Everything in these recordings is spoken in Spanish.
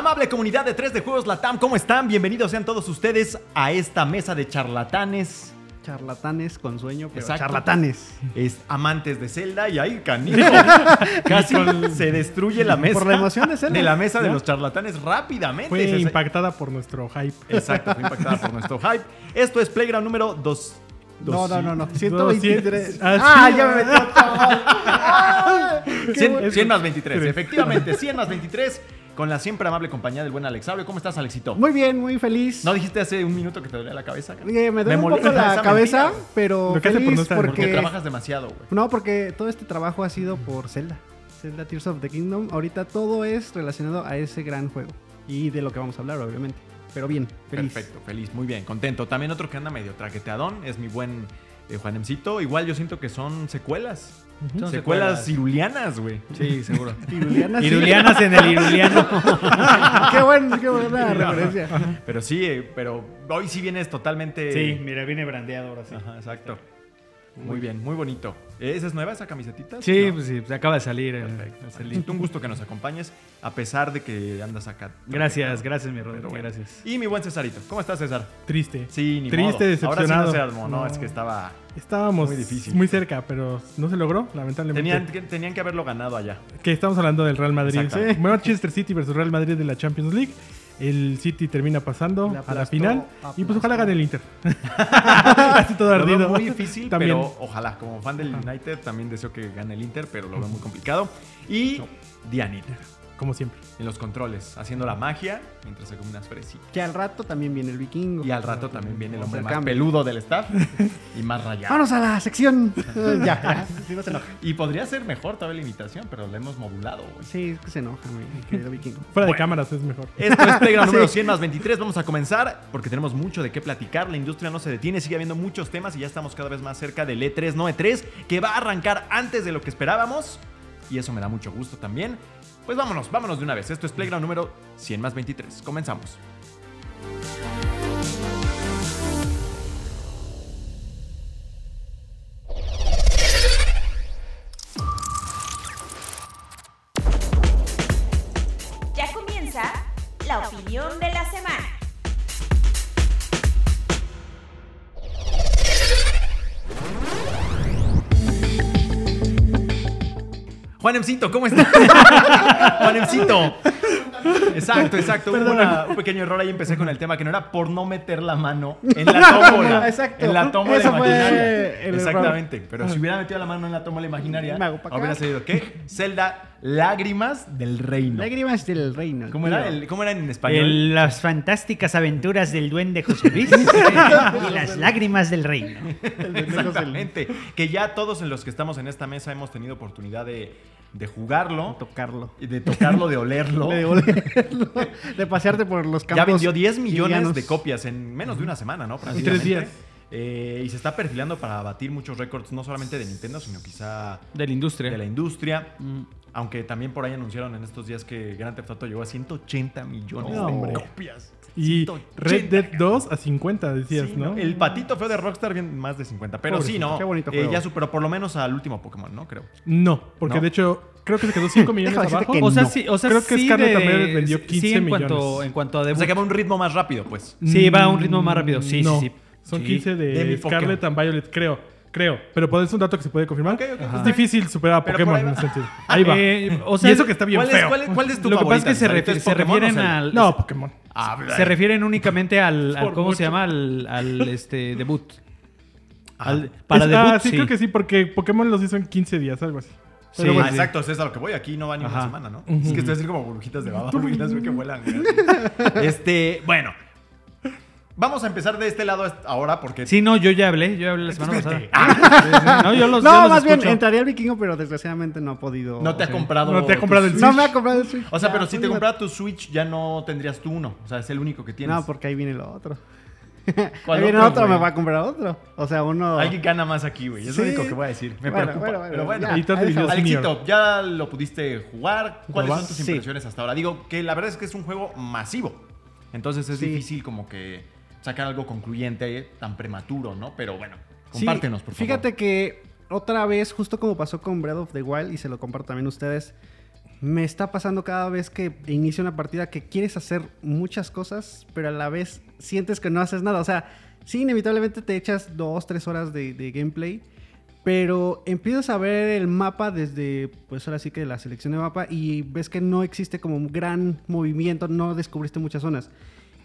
Amable comunidad de 3 de Juegos Latam, ¿cómo están? Bienvenidos sean todos ustedes a esta mesa de charlatanes. Charlatanes con sueño, pero Exacto. charlatanes. Es amantes de Zelda y ahí, canijo. Casi se destruye la mesa. Por la emoción de Zelda, De la mesa de los charlatanes rápidamente. Fue impactada por nuestro hype. Exacto, fue impactada por nuestro hype. Esto es Playground número 2. No, no, no, no. Dos, 123. cien- ah, Ah, ya me metió todo. 100, 100 más 23, efectivamente, 100 más 23 con la siempre amable compañía del buen Alexabrio. ¿Cómo estás, Alexito? Muy bien, muy feliz. ¿No dijiste hace un minuto que te dolía la cabeza? Eh, me duele un molesta poco la cabeza, mentira, pero que hace por feliz no porque... trabajas demasiado, güey. No, porque todo este trabajo ha sido por Zelda. Zelda Tears of the Kingdom. Ahorita todo es relacionado a ese gran juego. Y de lo que vamos a hablar, obviamente. Pero bien, feliz. Perfecto, feliz, muy bien, contento. También otro que anda medio traqueteadón es mi buen eh, Juanemcito. Igual yo siento que son secuelas. Son secuelas secuelas. irulianas, güey. Sí, seguro. Irulianas en el Iruliano. qué, buen, qué buena referencia. Pero sí, eh, pero hoy sí vienes totalmente. Sí, mira, viene brandeado ahora sí. Ajá, exacto. Muy bien, muy bonito. ¿Esa es nueva esa camiseta? Sí, No. pues sí, pues acaba de salir. Perfecto. Un gusto que nos acompañes, a pesar de que andas acá. Gracias, gracias, mi Rodrigo. Bueno. Gracias. Y mi buen Cesarito. ¿Cómo estás, César? Triste. Sí, ni Triste, modo. decepcionado. Ahora sí no se armó, no, No. es que estaba... Estábamos Muy muy, cerca, pero no se logró, lamentablemente. Tenían, que- tenían que haberlo ganado allá. Que estamos hablando del Real Madrid. Exactamente. Manchester City versus Real Madrid de la Champions League. El City termina pasando a la aplastó, final. Y pues ojalá gane el Inter. Así todo Lo veo ardido. muy difícil, También. pero ojalá. Como fan del United, también deseo que gane el Inter, pero lo veo muy complicado. Y Dianita, Como siempre. en los controles, haciendo la magia mientras se come unas fresitas. Que al rato también viene el vikingo. Y al rato también viene el hombre más peludo del staff y más rayado. Vámonos a la sección. ya, ya. Si no se enoja. Y podría ser mejor todavía la imitación, pero la hemos modulado, güey. Sí, es que se enoja, mi querido vikingo. Fuera Bueno. de cámaras es mejor. Esto es Playground número Sí. 100 más 23. Vamos a comenzar porque tenemos mucho de qué platicar. La industria no se detiene, sigue habiendo muchos temas y ya estamos cada vez más cerca del E E3, no E3, que va a arrancar antes de lo que esperábamos. Y eso me da mucho gusto también. Pues vámonos, vámonos de una vez. Esto es Playground número 100 más 23. Comenzamos. Juanemcito, ¿cómo estás? Juanemcito. Exacto, exacto. Hubo una- un pequeño error ahí. Empecé con el tema que no era por no meter la mano en la tómbola. Exacto. En la tómbola Eso fue imaginaria. el Exactamente. Pero si hubiera metido la mano en la tómbola imaginaria, Me hago pa' acá. hubiera salido ¿qué? Zelda Lágrimas del Reino. Lágrimas del reino. ¿Cómo era, el- ¿Cómo era en español? El- las fantásticas aventuras del duende José Luis y las lágrimas del reino. Exactamente. Que ya todos en los que estamos en esta mesa hemos tenido oportunidad de, de jugarlo, Tocarlo. y de tocarlo, de olerlo. De olerlo, de pasearte por los campos. Ya vendió 10 millones de copias en menos de una semana, ¿no? En tres días. Eh, y se está perfilando para batir muchos récords, no solamente de Nintendo, sino quizá De la industria. de la industria. Mm. Aunque también por ahí anunciaron en estos días que Grand Theft Auto llegó a 180 millones No, de hombre. copias. Y 180, Red Dead 2 a 50, decías, Sí, ¿no? El patito feo de Rockstar bien más de 50. Pero sí, no. Qué bonito eh, ya superó por lo menos al último Pokémon, ¿no? Creo. No, porque ¿No? de hecho creo que se quedó 5 millones abajo. que O sea, no. sí, o sea, Creo que sí Scarlett de- también vendió 15 sí, en millones. cuanto, en cuanto a O debut. sea que va a un ritmo más rápido, pues. Sí, va a un ritmo más rápido. Sí, no, sí, sí. Son Sí. 15 de, De mi Scarlet Pokémon. and Violet, creo. Creo. Pero puede- es un dato que se puede confirmar. Ok, ok, Es difícil superar a Pokémon en ese sentido. Ahí va. Eh, o sea, y eso que está bien ¿Cuál es, feo. cuál, es- cuál es tu Lo que pasa es que se, Cesarito? refi- ¿Es se o refieren al. No, Pokémon. Ah, Se refieren únicamente al, al- ¿cómo mucho. se llama? Al, al, este debut. Al- para Es- debut, ah, sí, sí. creo que sí, porque Pokémon los hizo en 15 días, algo así. Sí, Ah, sí. exacto, eso es a lo que voy. Aquí no va ni una semana, ¿no? Es que estoy así como burbujitas de baba, burbujitas que vuelan. este, bueno. Vamos a empezar de este lado ahora porque Sí, no, yo ya hablé, yo ya hablé la semana pasada. No, yo los, yo No, los más bien entraría el vikingo, pero desgraciadamente no ha podido. no te ha Sí. comprado. No te ha comprado el Switch. No me ha comprado el Switch. O sea, Ya, pero si te comprara tu Switch ya no tendrías tú uno. O sea, es el único que tienes. No, porque ahí viene lo otro. ¿Cuál Ahí viene otro, otro, me va a comprar otro. O sea, uno. Alguien gana más aquí, güey. Es Sí. lo único que voy a decir. Me Bueno, preocupa. bueno, bueno, pero bueno. ya. Alexito, ya lo pudiste jugar. ¿Cuáles son tus Sí. impresiones hasta ahora? Digo que la verdad es que es un juego masivo. Entonces es Sí. difícil como que sacar algo concluyente tan prematuro, ¿no? Pero bueno, Sí, compártenos, por favor. Fíjate que otra vez, justo como pasó con Breath of the Wild, y se lo comparto también a ustedes, me está pasando cada vez que inicio una partida que quieres hacer muchas cosas, pero a la vez sientes que no haces nada. O sea, sí, inevitablemente te echas dos, tres horas de, de gameplay, pero empiezas a ver el mapa desde, pues ahora sí que la selección de mapa, y ves que no existe como un gran movimiento, no descubriste muchas zonas.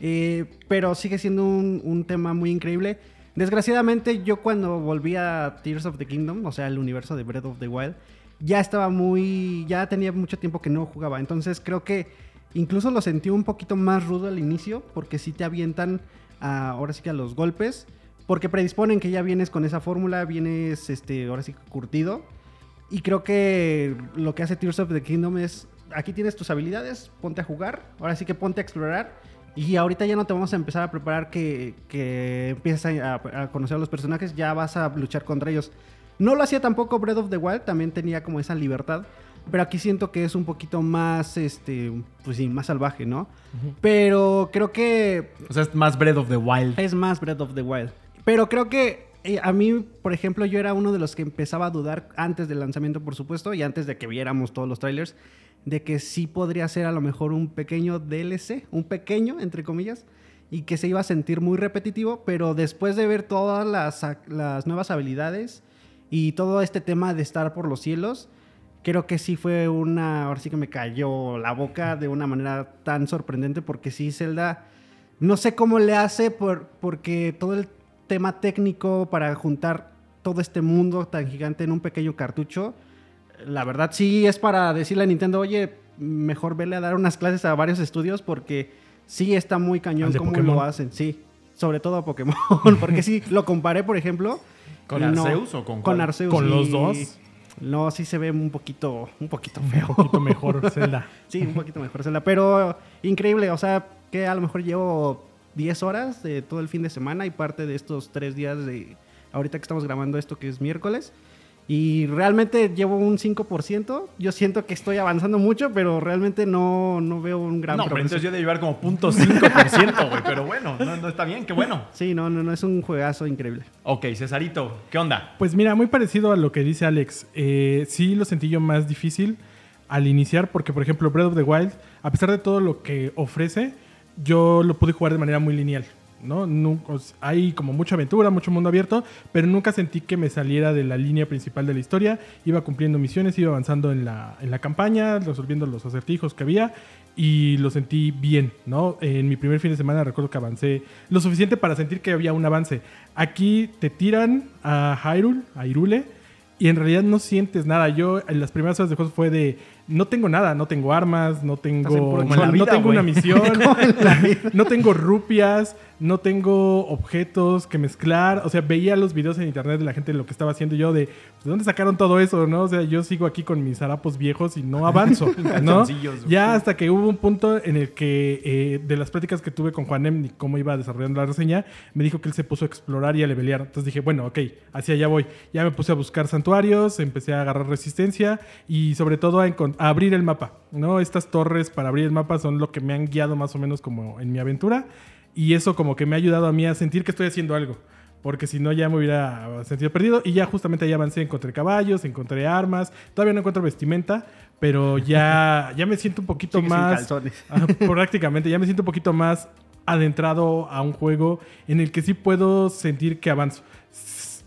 Eh, pero sigue siendo un, tema muy increíble. Desgraciadamente, yo cuando volví a Tears of the Kingdom, o sea, el universo de Breath of the Wild, ya estaba muy. Ya tenía mucho tiempo que no jugaba. Entonces creo que incluso lo sentí un poquito más rudo al inicio, porque sí te avientan ahora sí que a los golpes, porque predisponen que ya vienes con esa fórmula, vienes este, ahora sí curtido. Y creo que lo que hace Tears of the Kingdom es, aquí tienes tus habilidades, ponte a jugar, ahora sí que ponte a explorar. Y ahorita ya no te vamos a empezar a preparar que, que empieces a, a conocer a los personajes, ya vas a luchar contra ellos. No lo hacía tampoco Breath of the Wild, también tenía como esa libertad. Pero aquí siento que es un poquito más, este, pues sí, más salvaje, ¿no? Pero creo que O sea, es más Breath of the Wild. es más Breath of the Wild. Pero creo que a mí, por ejemplo, yo era uno de los que empezaba a dudar antes del lanzamiento, por supuesto, y antes de que viéramos todos los trailers, de que sí podría ser a lo mejor un pequeño DLC, un pequeño, entre comillas, y que se iba a sentir muy repetitivo, pero después de ver todas las, las nuevas habilidades y todo este tema de estar por los cielos, creo que sí fue una. Ahora sí que me cayó la boca de una manera tan sorprendente, porque sí, Zelda. No sé cómo le hace, por, porque todo el tema técnico para juntar todo este mundo tan gigante en un pequeño cartucho, la verdad sí es para decirle a Nintendo, oye, mejor vele a dar unas clases a varios estudios porque sí está muy cañón cómo Pokémon. lo hacen, sí. Sobre todo a Pokémon, porque sí, lo comparé, por ejemplo. ¿Con no- Arceus o con Con? Arceus. ¿Con los dos? No, sí se ve un poquito, un poquito Un feo. poquito mejor Zelda. Sí, un poquito mejor Zelda. Pero increíble, o sea, que a lo mejor llevo 10 horas de todo el fin de semana y parte de estos 3 días de ahorita que estamos grabando esto que es miércoles. Y realmente llevo un 5%. Yo siento que estoy avanzando mucho, pero realmente no, no veo un gran No, pero progreso. entonces yo de llevar como 0.5%, güey. Pero bueno, no, no está bien, qué bueno. Sí, no, no, no, es un juegazo increíble. Ok, Cesarito, ¿qué onda? Pues mira, muy parecido a lo que dice Alex. Eh, sí lo sentí yo más difícil al iniciar porque, por ejemplo, Breath of the Wild, a pesar de todo lo que ofrece, yo lo pude jugar de manera muy lineal. ¿no? Nu- o sea, hay como mucha aventura, mucho mundo abierto, pero nunca sentí que me saliera de la línea principal de la historia. Iba cumpliendo misiones, iba avanzando en la, en la campaña, resolviendo los acertijos que había y lo sentí bien, ¿no? En mi primer fin de semana recuerdo que avancé lo suficiente para sentir que había un avance. Aquí te tiran a Hyrule, a y en realidad no sientes nada. Yo en las primeras horas de juego fue de no tengo nada, no tengo armas, no tengo no tengo una misión, no tengo rupias, no tengo objetos que mezclar. O sea, veía los videos en internet de la gente lo que estaba haciendo yo de ¿de dónde sacaron todo eso? ¿No? O sea, yo sigo aquí con mis harapos viejos y no avanzo, ¿no? Ya hasta que hubo un punto en el que eh, de las pláticas que tuve con Juanem y cómo iba desarrollando la reseña, me dijo que él se puso a explorar y a levelear. Entonces dije, bueno, ok, hacia allá voy. Ya me puse a buscar santuarios, empecé a agarrar resistencia y sobre todo a, a abrir el mapa. ¿no? Estas torres para abrir el mapa son lo que me han guiado más o menos como en mi aventura y eso como que me ha ayudado a mí a sentir que estoy haciendo algo. Porque si no, ya me hubiera sentido perdido. Y ya justamente ahí avancé, encontré caballos, encontré armas. Todavía no encuentro vestimenta, pero ya, ya me siento un poquito Sigue sin más. calzones. Ajá, prácticamente, ya me siento un poquito más adentrado a un juego en el que sí puedo sentir que avanzo.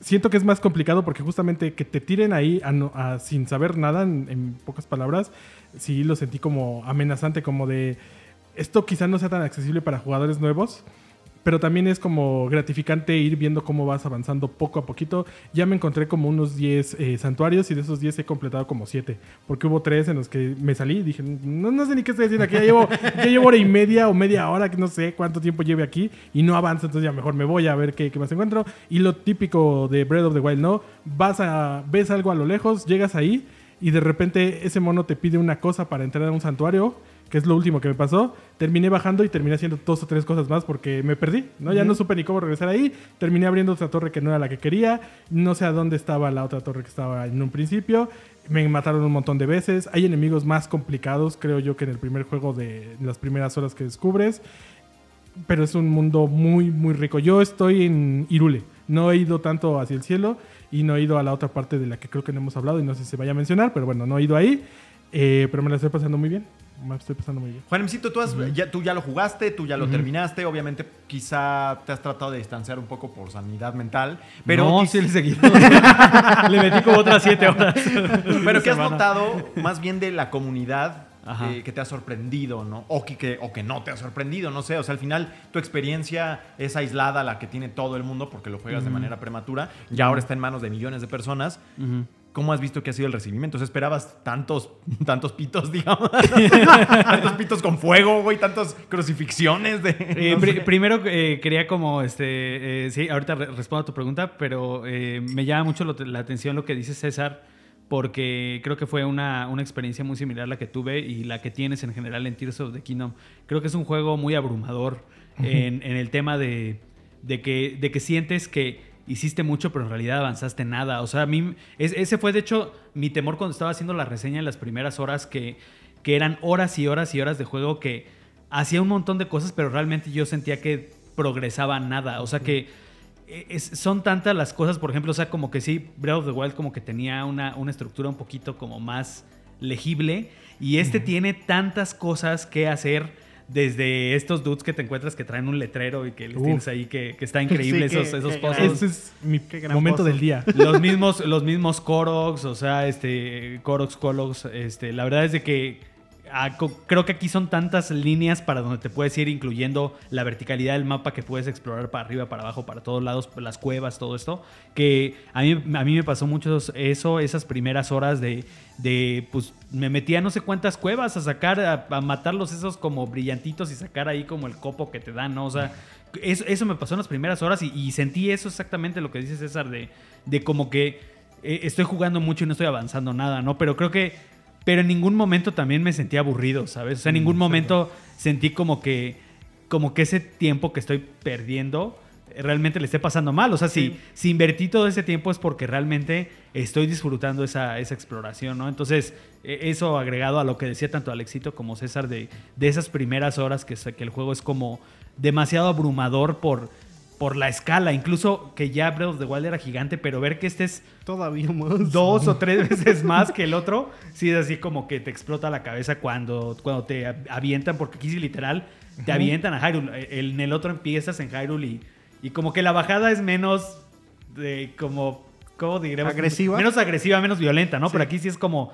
Siento que es más complicado porque justamente que te tiren ahí a no- a- sin saber nada, en, en pocas palabras, sí lo sentí como amenazante, como de esto quizá no sea tan accesible para jugadores nuevos, pero también es como gratificante ir viendo cómo vas avanzando poco a poquito. Ya me encontré como unos 10 eh, santuarios y de esos 10 he completado como 7, porque hubo 3 en los que me salí y dije, no, no sé ni qué estoy haciendo aquí, ya llevo, ya llevo hora y media o media hora, que no sé cuánto tiempo lleve aquí y no avanzo, entonces ya mejor me voy a ver qué, qué más encuentro. Y lo típico de Breath of the Wild, ¿no? Vas a, ves algo a lo lejos, llegas ahí y de repente ese mono te pide una cosa para entrar a un santuario que es lo último que me pasó. Terminé bajando y terminé haciendo dos o tres cosas más porque me perdí, ¿no? Ya no supe ni cómo regresar ahí. Terminé abriendo otra torre que no era la que quería. No sé a dónde estaba la otra torre que estaba en un principio. Me mataron un montón de veces. Hay enemigos más complicados, creo yo, que en el primer juego de las primeras horas que descubres. Pero es un mundo muy, muy rico. Yo estoy en Irule. No he ido tanto hacia el cielo y no he ido a la otra parte de la que creo que no hemos hablado y no sé si se vaya a mencionar, pero bueno, no he ido ahí. Eh, pero me la estoy pasando muy bien. Me estoy pasando muy bien. Juanemcito, tú, has- ya, tú ya lo jugaste, tú ya lo terminaste. Obviamente, quizá te has tratado de distanciar un poco por sanidad mental. Pero, no, sí le seguí. le metí como otras siete horas. pero ¿qué has notado más bien de la comunidad eh, que te ha sorprendido, ¿no? O que, que- o que no te ha sorprendido, no sé. O sea, al final tu experiencia es aislada la que tiene todo el mundo porque lo juegas de manera prematura. Ya ahora está en manos de millones de personas. Ujú. ¿Cómo has visto que ha sido el recibimiento? O sea, ¿Esperabas tantos, tantos pitos, digamos? tantos pitos con fuego, güey, tantas crucifixiones de... Eh, no primero eh, quería como, este, eh, sí, ahorita re- respondo a tu pregunta, pero me llama mucho la atención lo que dice César, porque creo que fue una, una experiencia muy similar a la que tuve y la que tienes en general en Tears of the Kingdom. Creo que es un juego muy abrumador en, en el tema de, de, que, de que sientes que hiciste mucho, pero en realidad avanzaste nada. O sea, a mí, es- ese fue de hecho mi temor cuando estaba haciendo la reseña en las primeras horas, que, que eran horas y horas y horas de juego que hacía un montón de cosas, pero realmente yo sentía que progresaba nada. O sea que es- son tantas las cosas, por ejemplo, o sea, como que sí, Breath of the Wild como que tenía una, una estructura un poquito como más legible y este tiene tantas cosas que hacer. Desde estos dudes que te encuentras que traen un letrero y que les Uf. tienes ahí que, que está increíble Sí, esos, esos pozos. Ese es mi momento pozo. del día. los mismos, los mismos Koroks, o sea, este, Koroks, Koloks, este, la verdad es de que creo que aquí son tantas líneas para donde te puedes ir, incluyendo la verticalidad del mapa que puedes explorar para arriba, para abajo, para todos lados, las cuevas, todo esto, que a mí, a mí me pasó mucho eso, esas primeras horas de, de, pues, me metí a no sé cuántas cuevas a sacar, a, a matarlos esos como brillantitos y sacar ahí como el copo que te dan, ¿no? O sea, eso, eso me pasó en las primeras horas y, y sentí eso exactamente lo que dice César de, de como que eh, estoy jugando mucho y no estoy avanzando nada, ¿no? Pero creo que, pero en ningún momento también me sentí aburrido, ¿sabes? O sea, en ningún momento sentí como que, como que ese tiempo que estoy perdiendo eh, realmente le esté pasando mal. O sea, si, si invertí todo ese tiempo es porque realmente estoy disfrutando esa, esa exploración, ¿no? Entonces, eh, eso agregado a lo que decía tanto Alexito como César de, de esas primeras horas que, que el juego es como demasiado abrumador por, por la escala. Incluso que ya Breath of the Wild era gigante, pero ver que este es Todavía más. dos o tres veces más que el otro, sí es así como que te explota la cabeza cuando, cuando te avientan, porque aquí sí literal te avientan a Hyrule. El- En el otro empiezas en Hyrule y, y como que la bajada es menos de como, ¿cómo diremos? ¿Agresiva? Menos agresiva, menos violenta, ¿no? Pero aquí sí es como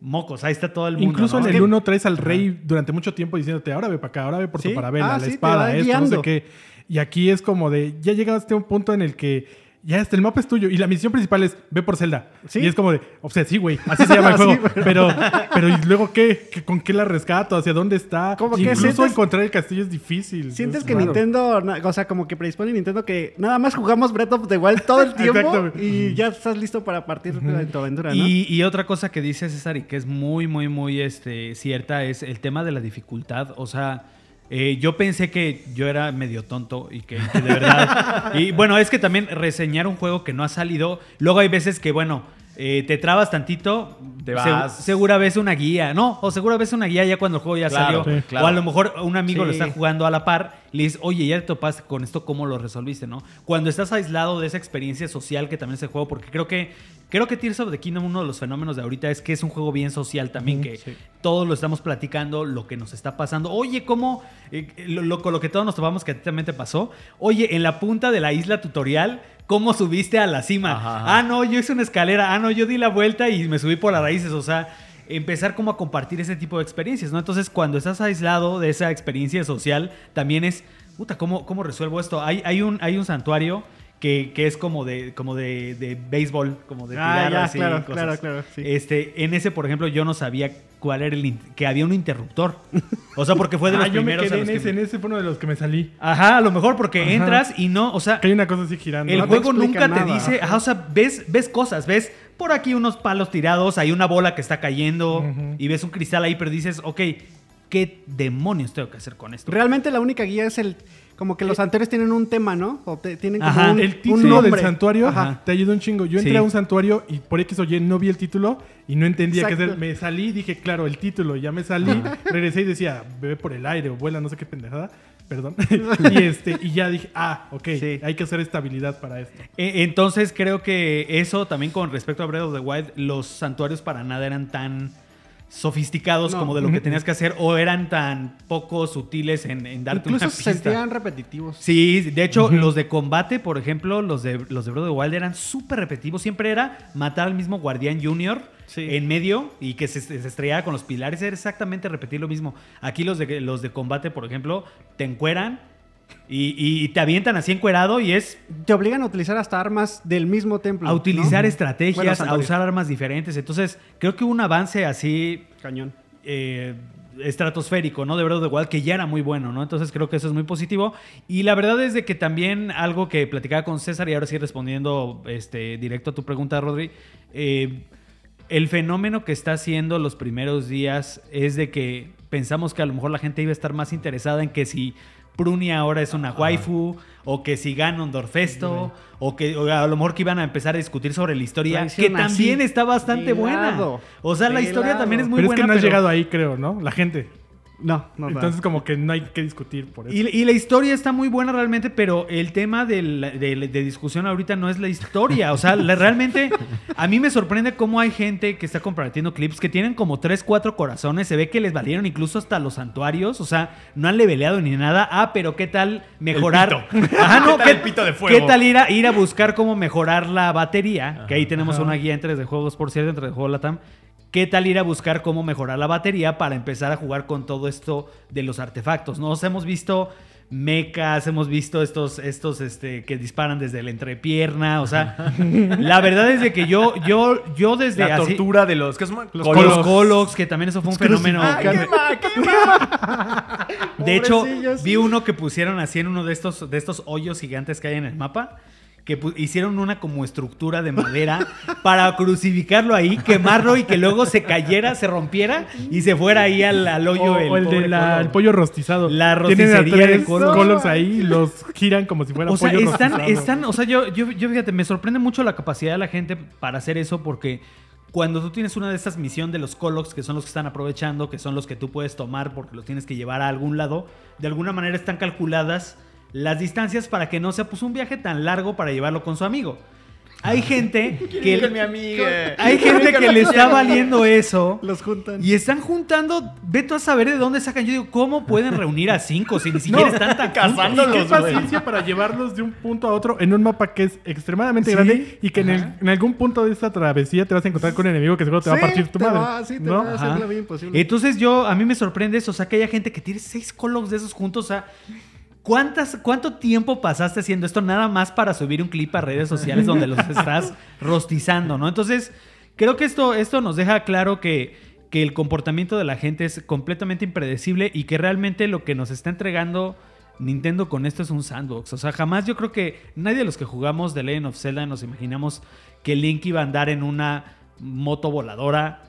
mocos, ahí está todo el mundo. Incluso ¿no? en el que- 1 traes al rey durante mucho tiempo diciéndote, ahora ve para acá, ahora ve por Sí. tu parabela, Ah, la sí, espada, esto, no sé qué. Y aquí es como de, ya llegaste a un punto en el que ya hasta el mapa es tuyo y la misión principal es ve por Zelda. Sí. Y es como de, o sea, sí, güey, así se llama el Sí, juego. pero, pero ¿y luego qué? ¿Qué- ¿Con qué la rescato? ¿Hacia dónde está? Como que Incluso sientes- encontrar el castillo es difícil. Sientes es que raro. Nintendo, o sea, como que predispone Nintendo que nada más jugamos Breath of the Wild todo el tiempo Exacto. y ya estás listo para partir de tu aventura, ¿no? Y, y otra cosa que dice César y que es muy, muy, muy este, cierta es el tema de la dificultad. O sea, eh, yo pensé que yo era medio tonto y que, que de verdad... y bueno, es que también reseñar un juego que no ha salido, luego hay veces que, bueno, eh, te trabas tantito, Te vas. segura ves una guía, ¿no? O segura ves una guía ya cuando el juego ya Claro, salió. sí, claro. O a lo mejor un amigo lo está jugando a la par y le dices, oye, ya te topaste con esto, ¿cómo lo resolviste, no? Cuando estás aislado de esa experiencia social que también es el juego, porque creo que creo que Tears of the Kingdom, uno de los fenómenos de ahorita es que es un juego bien social también, que todos lo estamos platicando, lo que nos está pasando. Oye, ¿cómo? eh, lo, lo- con lo que todos nos topamos que a ti también te pasó. Oye, en la punta de la isla tutorial, ¿cómo subiste a la cima? Ajá, ajá. Ah, no, yo hice una escalera. Ah, no, yo di la vuelta y me subí por las raíces. O sea, empezar como a compartir ese tipo de experiencias, ¿no? Entonces, cuando estás aislado de esa experiencia social, también es, puta, ¿cómo, cómo resuelvo esto? Hay, hay, un, hay un santuario que, que es como de, como de, de béisbol, como de Ah, tirar ya, así, claro, cosas. claro, claro, sí. Este, en ese, por ejemplo, yo no sabía cuál era el que había un interruptor. O sea, porque fue de los Ah, yo me primeros quedé en que ese, me- en ese fue uno de los que me salí. Ajá, a lo mejor porque Ajá. entras y no, o sea, Que hay una cosa así girando. el No juego nunca te dice, ajá. ajá, o sea, ves, ves cosas, ves por aquí unos palos tirados, hay una bola que está cayendo y ves un cristal ahí, pero dices, ok, ¿qué demonios tengo que hacer con esto? Realmente la única guía es el. Como que los santuarios tienen un tema, ¿no? O te- tienen como Ajá, un, El un título nombre. del santuario Ajá. te ayuda un chingo. Yo entré Sí. a un santuario y por X o Y no vi el título y no entendía qué hacer. Me salí, dije, claro, el título. Ya me salí, regresé y decía, bebe por el aire o vuela, no sé qué pendejada. Perdón. y, este, y ya dije, ah, ok, Sí. hay que hacer estabilidad para esto. E- Entonces creo que eso también con respecto a Breath of the Wild, los santuarios para nada eran tan sofisticados No. como de lo que tenías que hacer o eran tan poco sutiles en, en darte Incluso una se pista. sentían repetitivos. Sí, de hecho, los de combate, por ejemplo, los de los de the Wild eran súper repetitivos. Siempre era matar al mismo guardián junior Sí. en medio y que se, se estrellara con los pilares. Era exactamente repetir lo mismo. Aquí los de, los de combate, por ejemplo, te encueran y, y te avientan así encuerado y es Te obligan a utilizar hasta armas del mismo templo. a utilizar ¿no? estrategias, Bueno, a usar armas diferentes. Entonces, creo que un avance así Cañón. eh, estratosférico, ¿no? De Breath the Wild, que ya era muy bueno, ¿no? Entonces creo que eso es muy positivo. Y la verdad es de que también algo que platicaba con César y ahora sí respondiendo este, directo a tu pregunta, Rodri, eh, el fenómeno que está haciendo los primeros días es de que pensamos que a lo mejor la gente iba a estar más interesada en que si Prunia ahora es una waifu, o que si Ganondorf esto, o que o a lo mejor que iban a empezar a discutir sobre la historia, que también está bastante buena. O sea, la historia lado. también es muy pero buena. es que no has llegado ahí, creo, ¿no? La gente. No, no. Entonces, como que no hay que discutir por eso. Y, y la historia está muy buena realmente, pero el tema de, de discusión ahorita no es la historia. O sea, la- realmente a mí me sorprende cómo hay gente que está compartiendo clips que tienen como 3, 4 corazones. Se ve que les valieron incluso hasta los santuarios. O sea, no han leveleado ni nada. Ah, pero ¿qué tal mejorar? Ajá, no, ¿Qué tal el pito de fuego? ¿Qué tal ir a, ir a buscar cómo mejorar la batería? Que ahí tenemos una guía en 3 de juegos, por cierto, entre de juego Latam. ¿Qué tal ir a buscar cómo mejorar la batería para empezar a jugar con todo esto de los artefactos? Nos hemos visto mechas, hemos visto estos, estos este, que disparan desde la entrepierna. O sea, la verdad es de que yo, yo, yo desde La así- tortura de los... ¿qué son? los Colox, que también eso fue un fenómeno. Quema, quema. De hecho, vi uno que pusieron así en uno de estos, de estos hoyos gigantes que hay en el mapa. Que hicieron una como estructura de madera para crucificarlo ahí, quemarlo y que luego se cayera, se rompiera y se fuera ahí al, al hoyo. O, o el, pobre de la- el pollo rostizado. La Tienen a rosticería de. Colos ahí y los giran como si fuera O sea, pollo están, rostizado. están, o sea, yo, yo, yo fíjate, me sorprende mucho la capacidad de la gente para hacer eso porque cuando tú tienes una de estas misiones de los Colox, que son los que están aprovechando, que son los que tú puedes tomar porque los tienes que llevar a algún lado, de alguna manera están calculadas las distancias para que no sea pues un viaje tan largo para llevarlo con su amigo. Hay gente Que que mi amiga. hay gente que le está valiendo eso Los juntan. y están juntando, ve tú a saber de dónde sacan. Yo digo, ¿cómo pueden reunir a cinco si ni siquiera están tan Cazándolos, Qué paciencia para llevarlos de un punto a otro en un mapa que es extremadamente Sí. grande y que en, el- en algún punto de esta travesía te vas a encontrar con un enemigo que seguro te va a partir tu te madre. va, sí, te ¿no? va a hacer Ajá. la vida imposible. Entonces yo, a mí me sorprende eso, o sea, que haya gente que tiene seis colos de esos juntos, o sea, ¿cuántas, ¿cuánto tiempo pasaste haciendo esto nada más para subir un clip a redes sociales donde los estás rostizando, ¿no? Entonces, creo que esto, esto nos deja claro que, que el comportamiento de la gente es completamente impredecible y que realmente lo que nos está entregando Nintendo con esto es un sandbox. O sea, jamás yo creo que nadie de los que jugamos The Legend of Zelda nos imaginamos que Link iba a andar en una moto voladora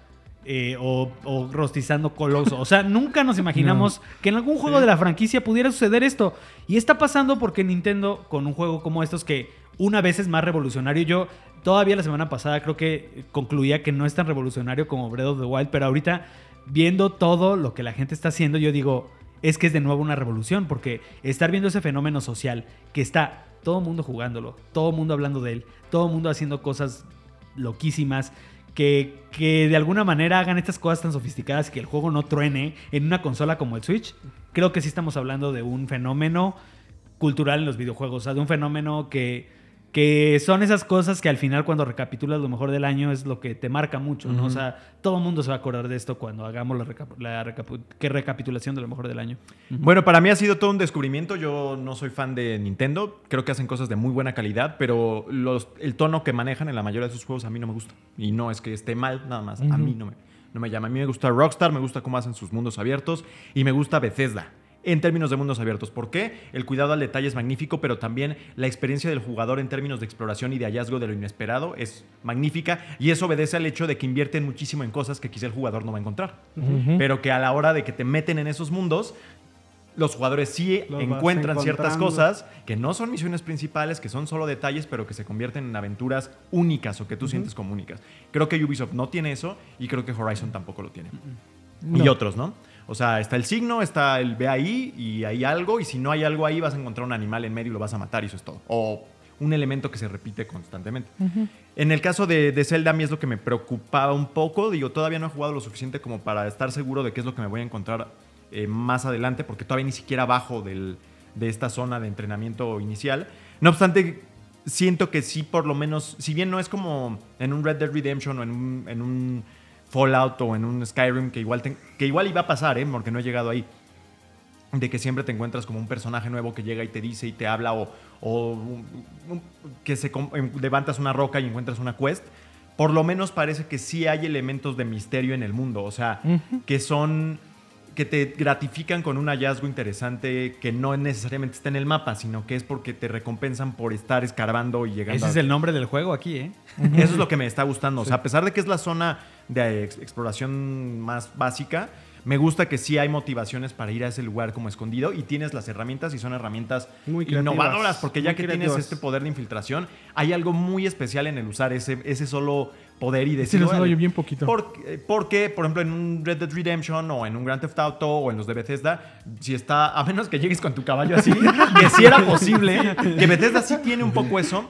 eh, o, o rostizando colos. O sea, nunca nos imaginamos que en algún juego de la franquicia pudiera suceder esto. Y está pasando porque Nintendo, con un juego como estos que una vez es más revolucionario, yo todavía la semana pasada creo que concluía que no es tan revolucionario como Breath of the Wild, pero ahorita viendo todo lo que la gente está haciendo, yo digo, es que es de nuevo una revolución, porque estar viendo ese fenómeno social que está todo el mundo jugándolo, todo el mundo hablando de él, todo el mundo haciendo cosas loquísimas, que, de alguna manera hagan estas cosas tan sofisticadas que el juego no truene en una consola como el Switch, creo que sí estamos hablando de un fenómeno cultural en los videojuegos, o sea, de un fenómeno que, que son esas cosas que al final cuando recapitulas lo mejor del año es lo que te marca mucho, ¿no? O sea, todo el mundo se va a acordar de esto cuando hagamos la, reca- la que recapitulación de lo mejor del año. Bueno, para mí ha sido todo un descubrimiento. Yo no soy fan de Nintendo. Creo que hacen cosas de muy buena calidad, pero los, el tono que manejan en la mayoría de sus juegos a mí no me gusta. Y no es que esté mal, nada más. A mí no me, no me llama. A mí me gusta Rockstar, me gusta cómo hacen sus mundos abiertos y me gusta Bethesda. En términos de mundos abiertos. ¿Por qué? El cuidado al detalle es magnífico, pero también la experiencia del jugador en términos de exploración y de hallazgo de lo inesperado es magnífica y eso obedece al hecho de que invierten muchísimo en cosas que quizá el jugador no va a encontrar. Pero que a la hora de que te meten en esos mundos, los jugadores sí Los encuentran ciertas cosas que no son misiones principales, que son solo detalles, pero que se convierten en aventuras únicas o que tú sientes como únicas. Creo que Ubisoft no tiene eso y creo que Horizon tampoco lo tiene. Y No. otros, ¿no? O sea, está el signo, está el ve ahí y hay algo, y si no hay algo ahí vas a encontrar un animal en medio y lo vas a matar y eso es todo. O un elemento que se repite constantemente. En el caso de, de Zelda, a mí es lo que me preocupaba un poco. Digo, todavía no he jugado lo suficiente como para estar seguro de qué es lo que me voy a encontrar eh, más adelante, porque todavía ni siquiera bajo del, de esta zona de entrenamiento inicial. No obstante, siento que sí, por lo menos, si bien no es como en un Red Dead Redemption o en un, en un Fallout o en un Skyrim, que igual, te- que igual iba a pasar, ¿eh? porque no he llegado ahí de que siempre te encuentras como un personaje nuevo que llega y te dice y te habla o, o un- un- que se em, levantas una roca y encuentras una quest. Por lo menos parece que sí hay elementos de misterio en el mundo, o sea, que son que te gratifican con un hallazgo interesante que no necesariamente está en el mapa, sino que es porque te recompensan por estar escarbando y llegando Ese a- es el nombre del juego aquí, ¿eh? eso es lo que me está gustando. O sea, a pesar de que es la zona de ex- exploración más básica, me gusta que sí hay motivaciones para ir a ese lugar como escondido y tienes las herramientas y son herramientas Muy innovadoras porque ya muy que tienes este poder de infiltración, hay algo muy especial en el usar ese, ese solo poder y Sí, decir... "Órale". yo bien poquito. Porque, porque, por ejemplo, en un Red Dead Redemption o en un Grand Theft Auto o en los de Bethesda, si está, a menos que llegues con tu caballo así, que si era posible, que Bethesda sí tiene un poco eso.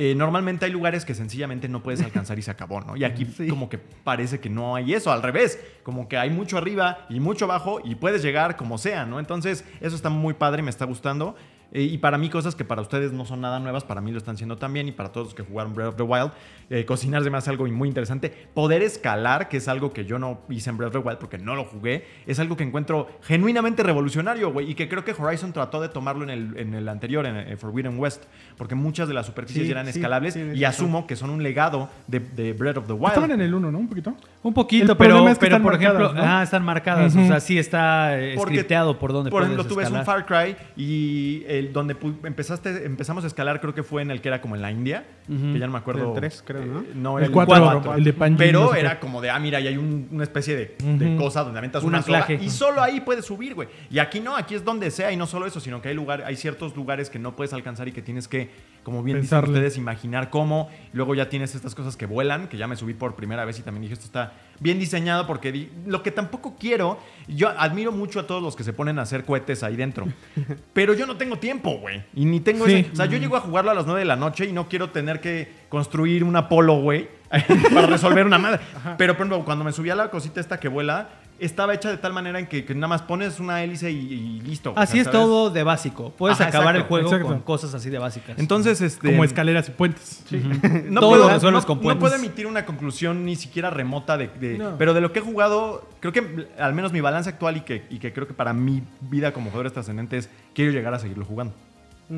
Eh, normalmente hay lugares que sencillamente no puedes alcanzar y se acabó, ¿no? Y aquí Sí. como que parece que no hay eso, al revés, como que hay mucho arriba y mucho abajo y puedes llegar como sea, ¿no? Entonces eso está muy padre, me está gustando. Eh, y para mí cosas que para ustedes no son nada nuevas, para mí lo están siendo también y para todos los que jugaron Breath of the Wild, eh, cocinar me hace algo muy interesante. Poder escalar, que es algo que yo no hice en Breath of the Wild porque no lo jugué, es algo que encuentro genuinamente revolucionario, güey, y que creo que Horizon trató de tomarlo en el, en el anterior, en eh, Forbidden West, porque muchas de las superficies Sí, eran sí, escalables y asumo que son un legado de, de Breath of the Wild. Estaban en el 1, ¿no? Un poquito. Un poquito, El pero, es que pero están por marcadas, ejemplo, ¿no? ah, están marcadas. O sea, sí está eh, scripteado por donde Por ejemplo, tú ves un. Far Cry y el donde empezaste, empezamos a escalar, creo que fue en el que era como en la India, que ya no me acuerdo. El tres, creo, ¿no? Eh, no, El el cuatro, 4. el de Panji, Pero no sé era qué. como de, ah, mira, y hay un- una especie de, cosa donde aventas Un una soga anclaje. y solo ahí puedes subir, güey. Y aquí no, aquí es donde sea y no solo eso, sino que hay lugar, hay ciertos lugares que no puedes alcanzar y que tienes que, como bien dicen ustedes, imaginar cómo. Luego ya tienes estas cosas que vuelan, que ya me subí por primera vez y también dije, esto está bien diseñado porque di- lo que tampoco quiero, yo admiro mucho a todos los que se ponen a hacer cohetes ahí dentro, pero yo no tengo tiempo, güey. Y ni tengo Sí. ese... O sea, yo llego a jugarlo a las 9 de la noche y no quiero tener que construir un Apolo, güey, para resolver una madre. Pero, por ejemplo, cuando me subí a la cosita esta que vuela, estaba hecha de tal manera en que, que nada más pones una hélice y, y listo. o Así sea, es ¿sabes? todo de básico. Puedes Ajá, acabar exacto, el juego exacto. con cosas así de básicas. Entonces, este... Como escaleras y puentes. no Todo puedo, resuelves no- con no puentes. puedo emitir una conclusión ni siquiera remota de, de- No. pero de lo que he jugado creo que al menos mi balance actual y que, y que creo que para mi vida como jugador es trascendente es quiero llegar a seguirlo jugando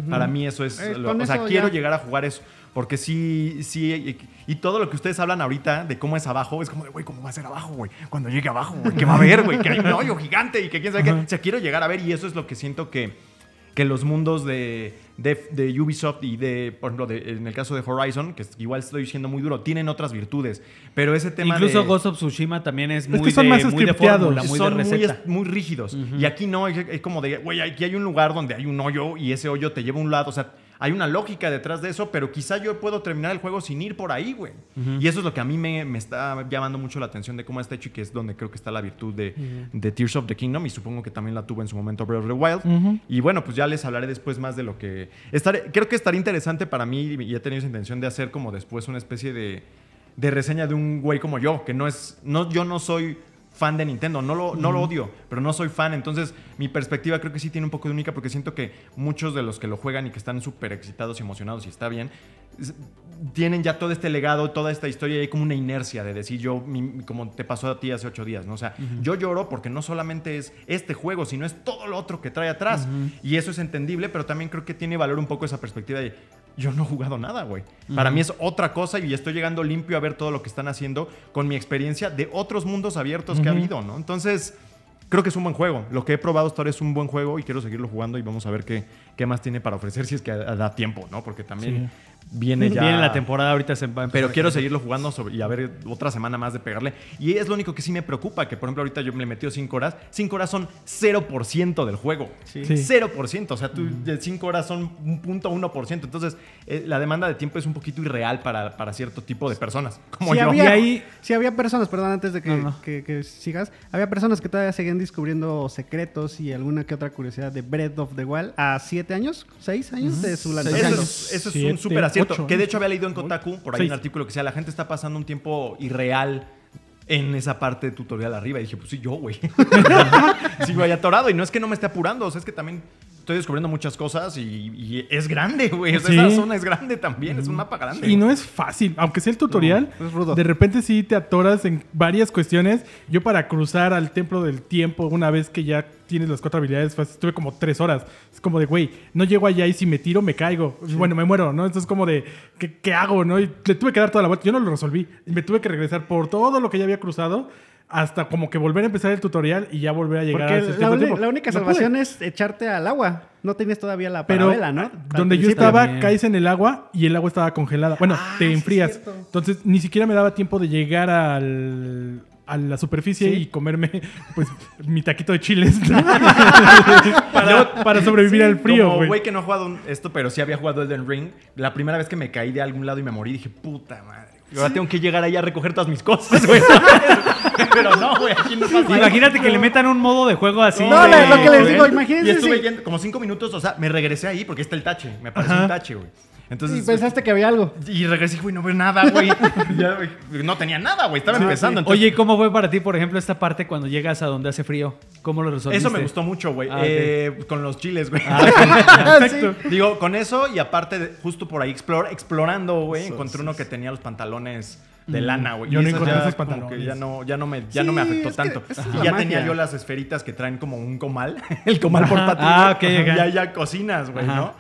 para mí eso es Eh, lo- o sea eso quiero ya. llegar a jugar eso porque sí sí y, y todo lo que ustedes hablan ahorita de cómo es abajo es como de güey cómo va a ser abajo güey cuando llegue abajo güey qué va a haber güey que hay un hoyo gigante y que quién sabe qué o sea quiero llegar a ver y eso es lo que siento que que los mundos de, de, de Ubisoft y de, por ejemplo, de- en el caso de Horizon, que igual estoy diciendo muy duro, tienen otras virtudes. Pero ese tema Incluso de, Ghost of Tsushima también es Es muy que son de, más muy de scripteados. fórmula, muy son muy, receta. muy rígidos. Y aquí no, es, es como de, güey, aquí hay un lugar donde hay un hoyo y ese hoyo te lleva a un lado. O sea, hay una lógica detrás de eso, pero quizá yo puedo terminar el juego sin ir por ahí, güey. Y eso es lo que a mí me, me está llamando mucho la atención de cómo está hecho y que es donde creo que está la virtud de, de Tears of the Kingdom. Y supongo que también la tuvo en su momento Breath of the Wild. Y bueno, pues ya les hablaré después más de lo que... Estaré, creo que estaría interesante para mí y he tenido esa intención de hacer como después una especie de, de reseña de un güey como yo, que no es... No, yo no soy fan de Nintendo, no lo, no lo odio, pero no soy fan, entonces mi perspectiva creo que sí tiene un poco de única porque siento que muchos de los que lo juegan y que están súper excitados y emocionados y está bien, tienen ya todo este legado, toda esta historia y hay como una inercia de decir yo, mi- como te pasó a ti hace ocho días, ¿no? O sea, yo lloro porque no solamente es este juego, sino es todo lo otro que trae atrás. Y eso es entendible, pero también creo que tiene valor un poco esa perspectiva de yo no he jugado nada, güey. Para mí es otra cosa y estoy llegando limpio a ver todo lo que están haciendo con mi experiencia de otros mundos abiertos que ha habido, ¿no? Entonces, creo que es un buen juego. Lo que he probado hasta ahora es un buen juego y quiero seguirlo jugando y vamos a ver qué, qué más tiene para ofrecer si es que da tiempo, ¿no? Porque también viene ya... Viene la temporada, ahorita se va a empezar Pero quiero seguirlo jugando sobre- y a ver otra semana más de pegarle. Y es lo único que sí me preocupa, que por ejemplo ahorita yo me le metí 5 horas. 5 horas son 0% del juego. Sí. 0%. O sea, tú de 5 horas son un punto 1%. Entonces, eh, la demanda de tiempo es un poquito irreal para, para cierto tipo de personas. Como Si yo. había, Y ahí- si había personas, perdón, antes de que, No, no. que- que sigas, había personas que todavía seguían descubriendo secretos y alguna que otra curiosidad de Breath of the Wild a siete años, seis años de su Eso lanzamiento. es, eso es un súper acierto. ocho Que de hecho había leído en Kotaku, por ahí Seis. un artículo que decía, la gente está pasando un tiempo irreal en esa parte de tutorial arriba. Y dije, pues sí, yo, güey. Sigo ahí atorado. Y no es que no me esté apurando, o sea, es que también estoy descubriendo muchas cosas y, y es grande, güey. O sea, Sí. esa zona es grande también, es un mapa grande. Y no es fácil, aunque sea el tutorial, No, es rudo. de repente sí te atoras en varias cuestiones. Yo para cruzar al templo del tiempo, una vez que ya tienes las cuatro habilidades, estuve como tres horas. Es como de, güey, no llego allá y si me tiro me caigo. Bueno, me muero, ¿no? Entonces como de, ¿qué, qué hago, no? Y le tuve que dar toda la vuelta. Yo no lo resolví. Y me tuve que regresar por todo lo que ya había cruzado hasta como que volver a empezar el tutorial y ya volver a llegar a Porque ese la, tiempo. la única No salvación es echarte al agua. No tienes todavía la Pero parabela, ¿no? Al donde yo estaba, También. caes en el agua y el agua estaba congelada. Bueno, Ah, te enfrías. Entonces, ni siquiera me daba tiempo de llegar al, a la superficie Sí. y comerme pues mi taquito de chiles para, para sobrevivir al frío, Como güey. güey que no ha jugado esto, pero sí había jugado Elden Ring. La primera vez que me caí de algún lado y me morí, dije, puta madre. Y ahora tengo que llegar ahí a recoger todas mis cosas, güey. pero no, güey, aquí no pasa Imagínate que le metan un modo de juego así. No, de- lo que les digo, imagínense Y estuve yendo como cinco minutos, o sea, me regresé ahí porque está el tache. Me pareció Ajá. un tache, güey. Entonces. Y pensaste que había algo. Y regresé, güey, no veo nada, güey. Ya, güey, no tenía nada, güey. Estaba empezando. entonces- Oye, ¿cómo fue para ti, por ejemplo, esta parte cuando llegas a donde hace frío? ¿Cómo lo resolviste? Eso me gustó mucho, güey. Ah. Eh, con los chiles, güey. Perfecto. Digo, con eso y aparte, justo por ahí explor- explorando, güey, encontré uno que tenía los pantalones de lana, güey. Yo Y no encontré ya esos pantalones. que ya no, ya no me, ya Sí, no me afectó tanto. Y ya magia. tenía yo las esferitas que traen como un comal. El comal portátil. Ah, ok, ok. Y ahí ya cocinas, güey, Ajá. ¿no?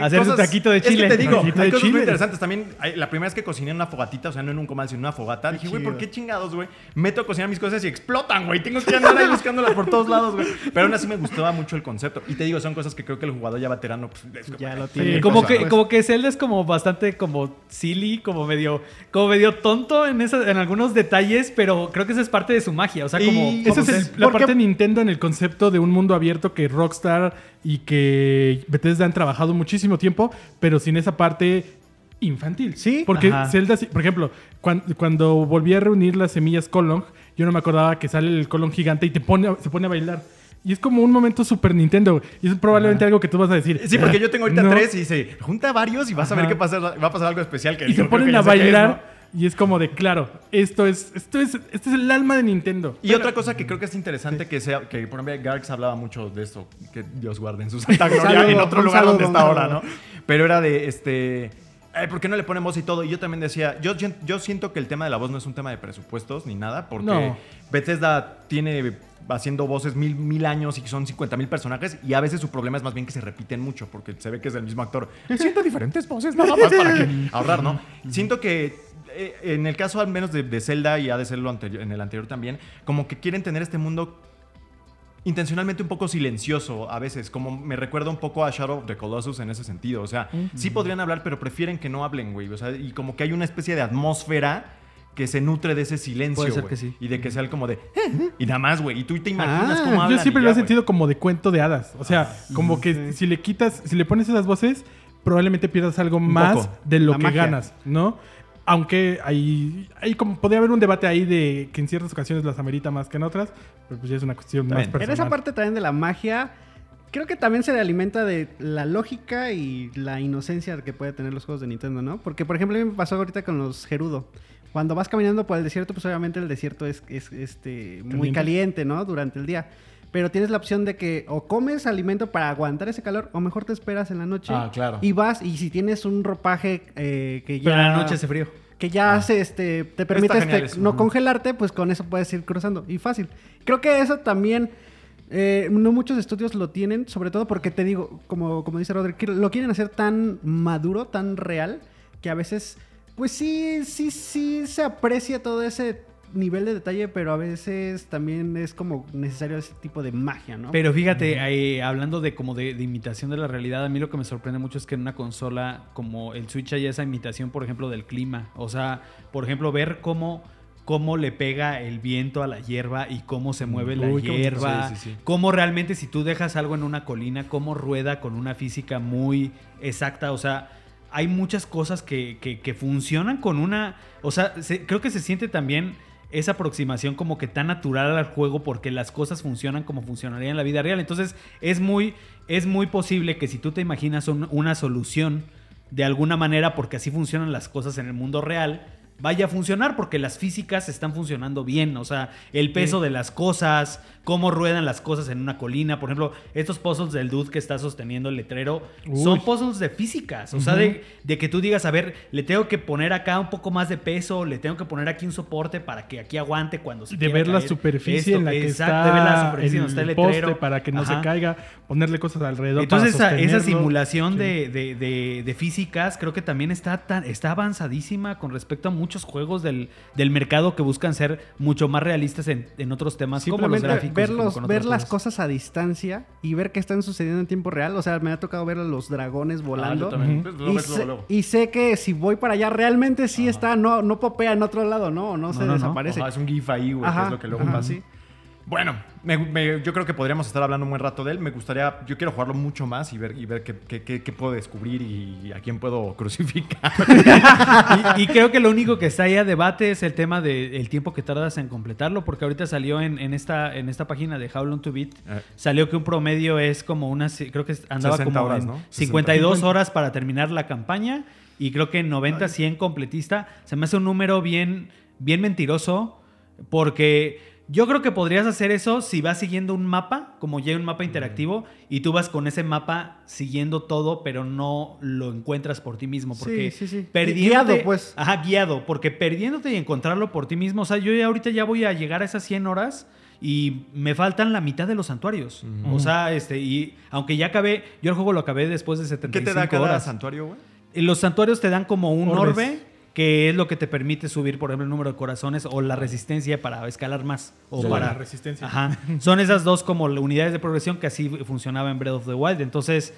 Hacer tu taquito de Es que chile. te digo, hay cosas muy chile. interesantes. También, hay- la primera vez que cociné en una fogatita, o sea, no en un comal, sino en una fogata, dije, güey, ¿por qué chingados, güey? Meto a cocinar mis cosas y explotan, güey. Tengo que andar ahí buscándolas por todos lados, güey. Pero aún así me gustaba mucho el concepto. Y te digo, son cosas que creo que el jugador ya veterano, pues, es Ya lo tiene. como cosa, que, pues. como que Zelda es como bastante como silly, como medio, como medio tonto en esa- en algunos detalles, pero creo que esa es parte de su magia. O sea, como. Esa es el- la parte de Nintendo en el concepto de un mundo abierto que Rockstar y que Bethesda han trabajado muchísimo tiempo, pero sin esa parte infantil. Sí. Porque Ajá. Zelda, por ejemplo, cuan- cuando, volví a reunir las semillas Colong, yo no me acordaba que sale el Colong gigante y te pone, se pone a bailar. Y es como un momento Super Nintendo. Y es probablemente algo que tú vas a decir. Sí, porque yo tengo ahorita No. tres y dice, junta varios y vas a ver qué pasa, va a pasar algo especial que Y se ponen a es, bailar. ¿no? Y es como de, claro, esto es, esto es, este es el alma de Nintendo. Y otra cosa que creo que es interesante que sea, que por ejemplo Garx hablaba mucho de esto, que Dios guarde en su santa gloria saludo, en otro lugar saludo, donde está ahora. ¿no? Pero era de este. "Ay, ¿Por qué no le ponen voz y todo? Y yo también decía, yo, yo siento que el tema de la voz no es un tema de presupuestos ni nada, porque No. Bethesda tiene haciendo voces mil, mil años y son 50 mil personajes y a veces su problema es más bien que se repiten mucho porque se ve que es el mismo actor. Siento diferentes voces nada más para que ahorrar, ¿no? Siento que eh, en el caso al menos de, de Zelda y ha de ser lo anterior, en el anterior también, como que quieren tener este mundo intencionalmente un poco silencioso a veces, como me recuerda un poco a Shadow of the Colossus en ese sentido. O sea, sí podrían hablar, pero prefieren que no hablen, güey. O sea, y como que hay una especie de atmósfera que se nutre de ese silencio, Puede ser que sí. Y de que sea el como de... Y nada más, güey. Y tú te imaginas Ah, cómo hablan. Yo siempre lo he sentido como de cuento de hadas. O sea, como que si le quitas, si le pones esas voces, probablemente pierdas algo más poco. de lo La que magia. ganas, ¿no? Aunque hay, hay como podría haber un debate ahí de que en ciertas ocasiones las amerita más que en otras, pero pues ya es una cuestión más personal. En esa parte también de la magia, creo que también se le alimenta de la lógica y la inocencia que puede tener los juegos de Nintendo, ¿no? Porque, por ejemplo, a mí me pasó ahorita con los Gerudo. Cuando vas caminando por el desierto, pues obviamente el desierto es, es, este, muy caliente, ¿no? Durante el día. Pero tienes la opción de que o comes alimento para aguantar ese calor o mejor te esperas en la noche. Ah, claro. Y vas, y si tienes un ropaje eh, que ya... Pero en la noche hace frío. que ya hace este te permite este, no congelarte, pues con eso puedes ir cruzando y fácil. Creo que eso también eh, no muchos estudios lo tienen, sobre todo porque te digo, como, como dice Rodri, que lo quieren hacer tan maduro, tan real, que a veces, pues sí, sí, sí se aprecia todo ese nivel de detalle, pero a veces también es como necesario ese tipo de magia, ¿no? Pero fíjate, eh, hablando de como de, de imitación de la realidad, a mí lo que me sorprende mucho es que en una consola como el Switch hay esa imitación, por ejemplo, del clima. O sea, por ejemplo, ver cómo, cómo le pega el viento a la hierba y cómo se mueve la Uy, hierba. Sí, sí, sí. Cómo realmente si tú dejas algo en una colina, cómo rueda con una física muy exacta. O sea, hay muchas cosas que, que- que funcionan con una... O sea, se- creo que se siente también esa aproximación como que tan natural al juego porque las cosas funcionan como funcionarían en la vida real. Entonces es muy, es muy posible que si tú te imaginas un- una solución de alguna manera porque así funcionan las cosas en el mundo real, vaya a funcionar porque las físicas están funcionando bien. O sea, el peso de las cosas, cómo ruedan las cosas en una colina. Por ejemplo, estos puzzles del dude que está sosteniendo el letrero son puzzles de físicas. O sea, de, de que tú digas, a ver, le tengo que poner acá un poco más de peso, le tengo que poner aquí un soporte para que aquí aguante cuando se De ver la donde en la que exacto, está de ver la superficie el, donde está el poste letrero. para que no Ajá. se caiga, ponerle cosas alrededor Entonces esa, para esa sostenerlo. simulación Sí. de, de- de- de físicas creo que también está, tan, está avanzadísima con respecto a muchos juegos del, del mercado que buscan ser mucho más realistas en, en otros temas como los gráficos. Ver, los- con ver otras las cosas a distancia y ver qué están sucediendo en tiempo real. O sea, me ha tocado ver a los dragones volando. Ah, yo también. Ujú. Pues y, sé, luego. y sé que si voy para allá realmente sí está, no, no popea en otro lado, no, no, se no, no. desaparece. Ajá, es un GIF ahí, güey, que es lo que luego ajá, pasa. sí. Bueno, me- me- yo creo que podríamos estar hablando un buen rato de él. Me gustaría, yo quiero jugarlo mucho más y ver, y ver qué, qué- qué- qué puedo descubrir y a quién puedo crucificar. y, y creo que lo único que está ahí a debate es el tema del tiempo que tardas en completarlo, porque ahorita salió en, en esta, en esta página de How Long to Beat, Eh. salió que un promedio es como unas, creo que andaba 60 como horas, en ¿no? 52 horas para terminar la campaña y creo que 90, 100 completista. Se me hace un número bien, bien mentiroso, porque... Yo creo que podrías hacer eso si vas siguiendo un mapa, como ya hay un mapa interactivo, y tú vas con ese mapa siguiendo todo, pero no lo encuentras por ti mismo. Porque Sí, sí, sí. perdiéndote- Guiado, pues. Ajá, guiado, porque perdiéndote y encontrarlo por ti mismo, o sea, yo ya ahorita ya voy a llegar a esas 100 horas y me faltan la mitad de los santuarios. O sea, este, y aunque ya acabé, yo el juego lo acabé después de ¿Qué 75 te da cada horas. santuario, güey? Y Los santuarios te dan como un Orbes. orbe, que es lo que te permite subir, por ejemplo, el número de corazones o la resistencia para escalar más. O Sí, para la resistencia. Ajá. Son esas dos como unidades de progresión que así funcionaba en Breath of the Wild. Entonces,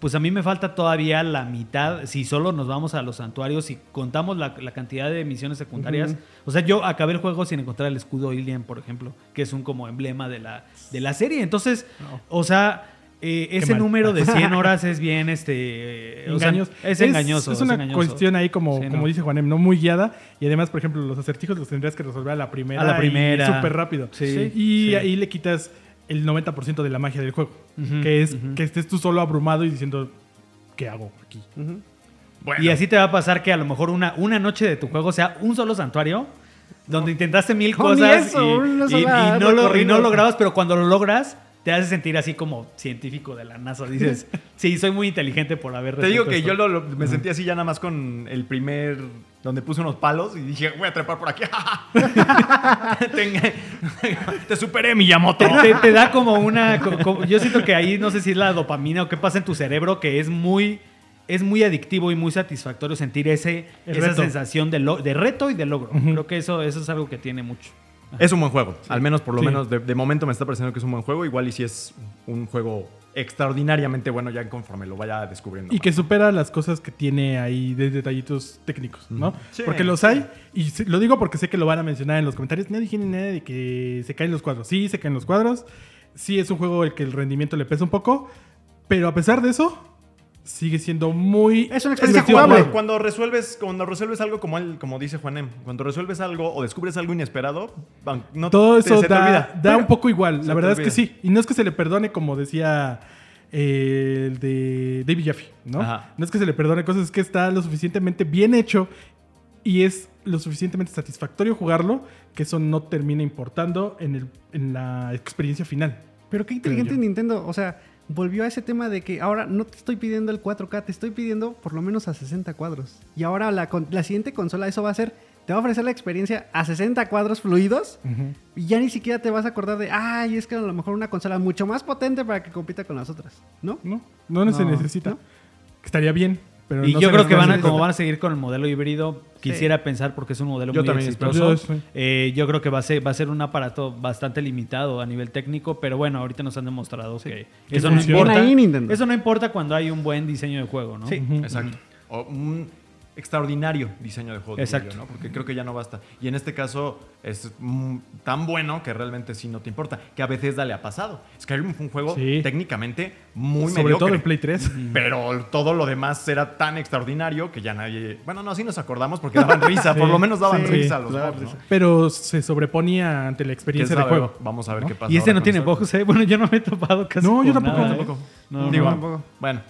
pues a mí me falta todavía la mitad. Si solo nos vamos a los santuarios y contamos la, la cantidad de misiones secundarias. O sea, yo acabé el juego sin encontrar el escudo Ilian, por ejemplo, que es un como emblema de la, de la serie. Entonces, o sea, eh, ese mal. número de 100 horas es bien, este... o sea, Engaños. es engañoso. Es, una engañoso. cuestión ahí como, Sí, como no. dice Juanem, no muy guiada. Y además, por ejemplo, los acertijos los tendrías que resolver a la primera. A la primera. Súper rápido. Sí, Y sí. ahí le quitas el 90% de la magia del juego. Que es que estés tú solo abrumado y diciendo, ¿qué hago aquí? Y así te va a pasar que a lo mejor una, una noche de tu juego sea un solo santuario. Donde intentaste mil cosas eso, y, no lo, y no lo grabas, pero cuando lo logras, te hace sentir así como científico de la NASA. Dices, sí, soy muy inteligente por haber Te digo que esto". yo lo- lo- me sentí así ya nada más con el primer... Donde puse unos palos y dije, voy a trepar por aquí. te, te superé, Miyamoto. te, te- da como una. yo siento que ahí no sé si es la dopamina o qué pasa en tu cerebro, que es muy. Es muy adictivo y muy satisfactorio sentir ese, esa sensación de, lo- de reto y de logro. Creo que eso, eso es algo que tiene mucho. Es un buen juego. Al menos, por lo Sí. menos, de, de momento me está pareciendo que es un buen juego. Igual y si es un juego extraordinariamente bueno ya conforme lo vaya descubriendo. Y más. que supera las cosas que tiene ahí de detallitos técnicos, ¿no? Sí. Porque los hay, y lo digo porque sé que lo van a mencionar en los comentarios. No dijeron nada de que se caen los cuadros. Sí, se caen los cuadros. Sí, es un juego el que el rendimiento le pesa un poco. Pero a pesar de eso, sigue siendo muy. Es una experiencia cuando, jugable. cuando resuelves, cuando resuelves algo como él, como dice Juanem, cuando resuelves algo o descubres algo inesperado, no Todo te- eso se te da, olvida. da Pero- un poco igual. se La te verdad es que sí. Y no es que se le perdone, como decía eh, el de David Jaffe, ¿no? Ajá. No es que se le perdone cosas, es que está lo suficientemente bien hecho y es lo suficientemente satisfactorio jugarlo que eso no termina importando en, el, en la experiencia final. Pero qué inteligente. Nintendo. O sea, volvió a ese tema de que ahora no te estoy pidiendo el 4K, te estoy pidiendo por lo menos a 60 cuadros. Y ahora la, siguiente consola, eso va a ser, te va a ofrecer la experiencia a 60 cuadros fluidos. Y ya ni siquiera te vas a acordar de, ay, es que a lo mejor una consola mucho más potente para que compita con las otras. ¿No? No, no, se No, necesita. ¿no? Estaría bien, Pero y no yo creo que van a, como van a seguir con el modelo híbrido, quisiera pensar porque es un modelo Yo muy también exitoso. Yo eh, yo creo que va a ser va a ser un aparato bastante limitado a nivel técnico, pero bueno, ahorita nos han demostrado que eso no importa. Ahí. Eso no importa cuando hay un buen diseño de juego, ¿no? Sí, exacto. O extraordinario diseño de juego. Exacto. yo, ¿no? Porque creo que ya no basta. Y en este caso es mm, tan bueno que realmente sí no te importa. Que a veces le ha pasado. Skyrim fue un juego Sí. técnicamente muy Sobre mediocre. todo en Play 3. Pero todo lo demás era tan extraordinario que ya nadie. Bueno, no, sí nos acordamos porque daban risa. Por lo menos daban Sí, risa los ¿no? Pero se sobreponía ante la experiencia de verdad. juego. Vamos a ver qué pasa. Y este no tiene bugs, ¿eh? Bueno, yo no me he topado casi No, yo tampoco, nada, ¿eh? Tampoco. No, Digo, no. tampoco. Bueno.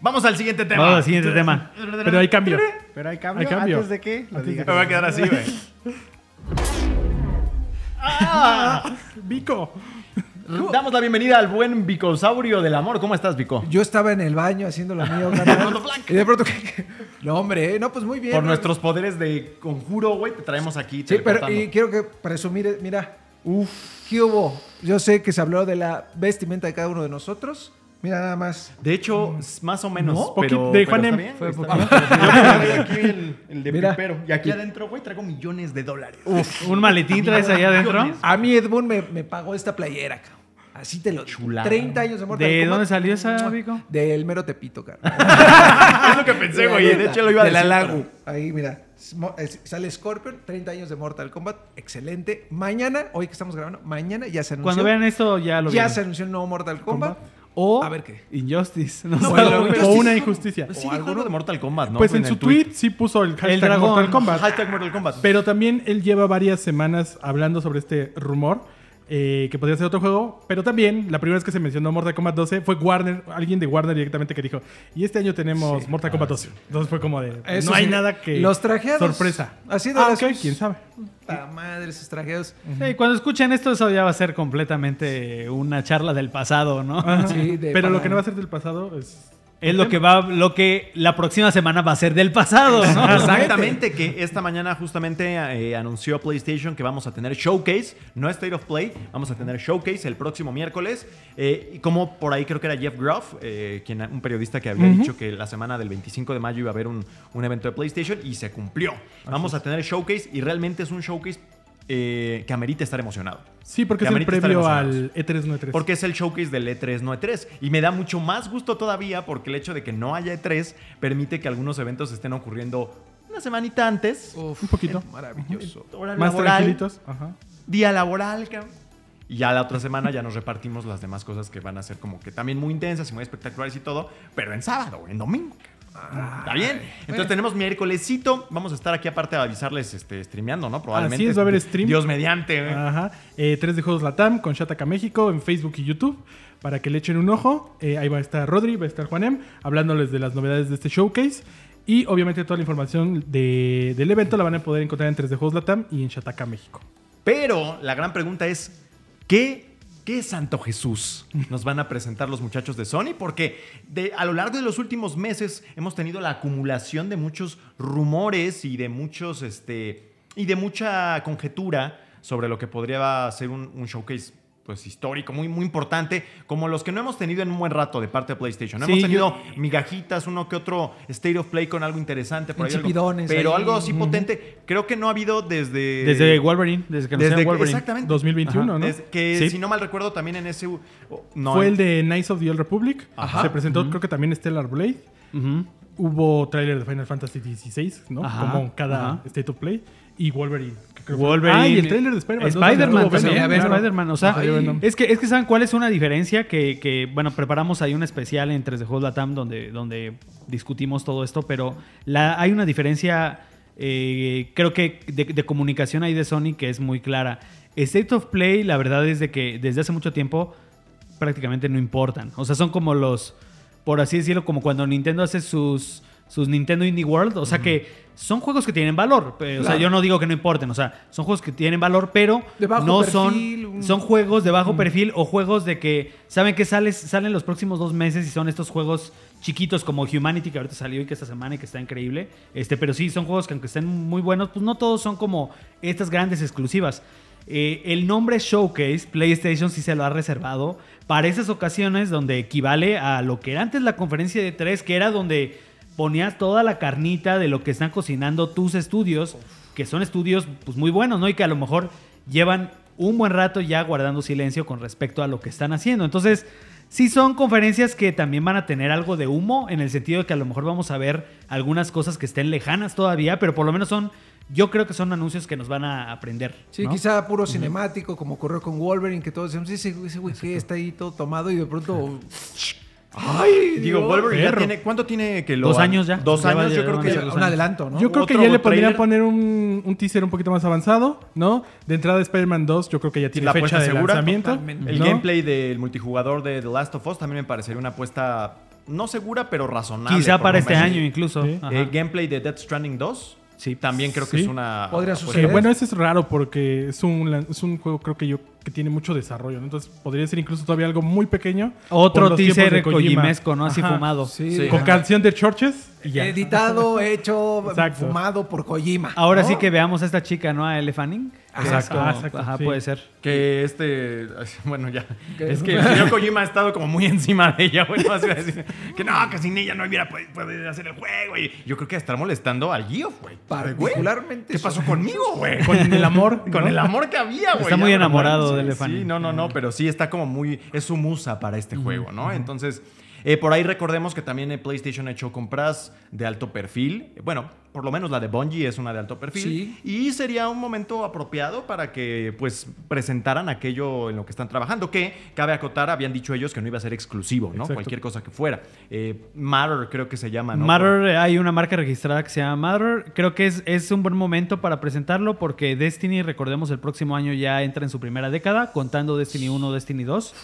Vamos al siguiente tema. Vamos al siguiente tema. Pero hay cambio. Pero hay cambio, Hay cambio. antes de que lo Antes de. Me voy a quedar así, güey. Vico. Damos la bienvenida al buen Bicosaurio del amor. ¿Cómo estás, Vico? Yo estaba en el baño haciendo lo mío, y de pronto, que- no, hombre, eh, no, pues muy bien. Por nuestros poderes de conjuro, güey, te traemos aquí. Sí, pero y quiero que presumir, eh, mira, uff, ¿qué hubo? Yo sé que se habló de la vestimenta de cada uno de nosotros. Mira nada más. De hecho, s- más o menos. ¿No? pero, Poquito de Fue. Yo traigo aquí el, el de Mira. pipero. Y aquí adentro, güey, traigo millones de dólares. ¿Un maletín traes allá adentro? Millones. A mí Edmund me, me pagó esta playera, cabrón. Así te lo. Chulada. 30 años de Mortal ¿De Kombat. dónde salió esa, Vico? Del mero Tepito, carnal. es lo que pensé, güey. De neta, hecho, lo iba a de decir. la Lagu. Ahí, mira. Sale Scorpion, 30 años de Mortal Kombat. Excelente. Mañana, hoy que estamos grabando, mañana ya se anunció. Cuando vean esto ya lo ya vieron. se anunció el nuevo Mortal Kombat. O A ver qué. Injustice. No, No, O una injusticia. Pues sí, dijo algo de Mortal Kombat, ¿no? Pues en su tweet sí puso el hashtag dragón. Mortal Kombat. Hashtag Mortal Kombat. Pero también él lleva varias semanas hablando sobre este rumor. Eh, que podría ser otro juego, pero también la primera vez que se mencionó Mortal Kombat 12 fue Warner, alguien de Warner directamente que dijo, y este año tenemos Mortal Kombat 12. Entonces fue como de, Eso no hay sí, nada que... Los trajeados. Sorpresa. Así de Ah, las- ok, quién sabe. La madre, esos trajeados. Sí, cuando escuchen esto, eso ya va a ser completamente una charla del pasado, ¿no? Sí, de- pero lo que no va a ser del pasado es... Es lo que va, lo que la próxima semana va a ser del pasado, ¿no? Exactamente, que esta mañana justamente eh, anunció PlayStation que vamos a tener Showcase, no State of Play, vamos a tener Showcase el próximo miércoles. Eh, y como por ahí creo que era Jeff Groff, eh, quien, un periodista que había dicho que la semana del 25 de mayo iba a haber un, un evento de PlayStation y se cumplió. Vamos a tener Showcase y realmente es un Showcase eh, que amerita estar emocionado. Sí, porque Que es el previo al E E3 no E3. Porque es el showcase del E3 no E3. Y me da mucho más gusto todavía porque el hecho de que no haya E3 permite que algunos eventos estén ocurriendo una semanita antes. un poquito. Maravilloso. Hora Más laboral, tranquilitos. Ajá. Día laboral, cabrón. Y ya la otra semana ya nos repartimos las demás cosas que van a ser como que también muy intensas y muy espectaculares y todo, pero en sábado, en domingo. ¿Está bien? Entonces tenemos miércolesito. Vamos a estar aquí aparte de avisarles este, streameando, ¿no? Probablemente. Así es, va a haber stream. Dios mediante. ¿eh? Ajá. Eh, 3 de Juegos Latam con Shataka México en Facebook y YouTube para que le echen un ojo. Eh, ahí va a estar Rodri, va a estar Juanem hablándoles de las novedades de este showcase. Y obviamente toda la información de- del evento la van a poder encontrar en 3 de Juegos Latam y en Shataka México. Pero la gran pregunta es, ¿qué, qué Santo Jesús nos van a presentar los muchachos de Sony? Porque a lo largo de los últimos meses hemos tenido la acumulación de muchos rumores y de muchos, este, y de mucha conjetura sobre lo que podría ser un showcase pues histórico, muy, muy importante, como los que no hemos tenido en un buen rato de parte de PlayStation. No Sí, hemos tenido yo- migajitas, uno que otro State of Play con algo interesante, por ahí algo- Insipidones pero ahí. algo así potente. Creo que no ha habido desde... Desde Wolverine, desde que Desde Wolverine. exactamente. 2021, ¿no? Que Sí. si no mal recuerdo también en ese... no, Fue el de Knights of the Old Republic. Ajá. Se presentó creo que también Stellar Blade. Hubo tráiler de Final Fantasy XVI, ¿no? Ajá, Como cada. State of Play. Y Wolverine. Creo Wolverine. Ah, y el tráiler de Spider-Man. Spider-Man también. Claro. Spider-Man, o sea, es que, es que saben cuál es una diferencia que, que, bueno, preparamos ahí un especial en 3 de Juegos Latam donde, donde discutimos todo esto, pero la, hay una diferencia, eh, creo que de, de comunicación ahí de Sony que es muy clara. State of Play, la verdad es de que desde hace mucho tiempo prácticamente no importan. O sea, son como los, por así decirlo, como cuando Nintendo hace sus, sus Nintendo Indie World. O sea que son juegos que tienen valor. O sea, yo no digo que no importen. O sea, son juegos que tienen valor, pero De bajo no perfil, son, son juegos de bajo perfil o juegos de que saben que sales, salen los próximos dos meses y son estos juegos chiquitos como Humanity que ahorita salió y que esta semana y que está increíble. Este, pero sí, son juegos que aunque estén muy buenos, pues no todos son como estas grandes exclusivas. Eh, el nombre Showcase, PlayStation sí se lo ha reservado para esas ocasiones donde equivale a lo que era antes la conferencia de 3, que era donde ponías toda la carnita de lo que están cocinando tus estudios, que son estudios pues muy buenos, ¿no? Y que a lo mejor llevan un buen rato ya guardando silencio con respecto a lo que están haciendo. Entonces, sí son conferencias que también van a tener algo de humo, en el sentido de que a lo mejor vamos a ver algunas cosas que estén lejanas todavía, pero por lo menos son, yo creo que son anuncios que nos van a aprender. Sí, ¿no? quizá puro cinemático, como ocurrió con Wolverine, que todos decíamos, ese, ese güey que está ahí todo tomado y de pronto... ¡Ay! Digo! Wolverine ya tiene. ¿Cuánto tiene que lo.? Dos años ya. Dos Ya va años, yo creo que. unos- ya- Un adelanto, ¿no? Yo creo que Otro ya le podrían trailer. poner un, un teaser un poquito más avanzado, ¿no? De entrada de Spider-Man 2, yo creo que ya tiene la fecha apuesta de segura. lanzamiento. Totalmente. El ¿no? gameplay del multijugador de The Last of Us también me parecería una apuesta no segura, pero razonable. Quizá por para lo este menos. año incluso. Sí. Ajá. Eh, gameplay de Death Stranding 2. Sí. También creo que Sí. es una. Podría apuesta- suceder. Eh, bueno, ese es raro porque es un, lan- es un juego, creo que yo, que tiene mucho desarrollo. ¿no? Entonces podría ser incluso todavía algo muy pequeño. Otro teaser kojimesco, ¿no? Así Ajá. fumado. Sí, Sí. Con canción de Churches y ya. Editado, hecho, Exacto. fumado por Kojima. Ahora ¿no? sí que veamos a esta chica, ¿no? A Elle Fanning. Exacto. Ah, exacto, Ajá, sí. puede ser. Que este. Bueno, ya. ¿Qué? Es que el señor Kojima ha estado como muy encima de ella, decir que no, que sin ella no hubiera podido hacer el juego. Y yo creo que estar molestando al Geoff, güey. Güey, Particularmente. ¿Qué pasó conmigo, güey? Con el amor. Con el amor que había, güey. Está muy enamorado de sí, no, no, no, pero sí está como muy. Es su musa para este juego, ¿no? Entonces, eh, por ahí recordemos que también eh, PlayStation ha hecho compras de alto perfil. Bueno, por lo menos la de Bungie es una de alto perfil. Sí. Y sería un momento apropiado para que, pues, presentaran aquello en lo que están trabajando. Que, cabe acotar, habían dicho ellos que no iba a ser exclusivo, ¿no? Exacto. Cualquier cosa que fuera. Eh, Matter creo que se llama, ¿no? Matter, hay una marca registrada que se llama Matter. Creo que es, es un buen momento para presentarlo porque Destiny, recordemos, el próximo año ya entra en su primera década, contando Destiny 1, Destiny 2.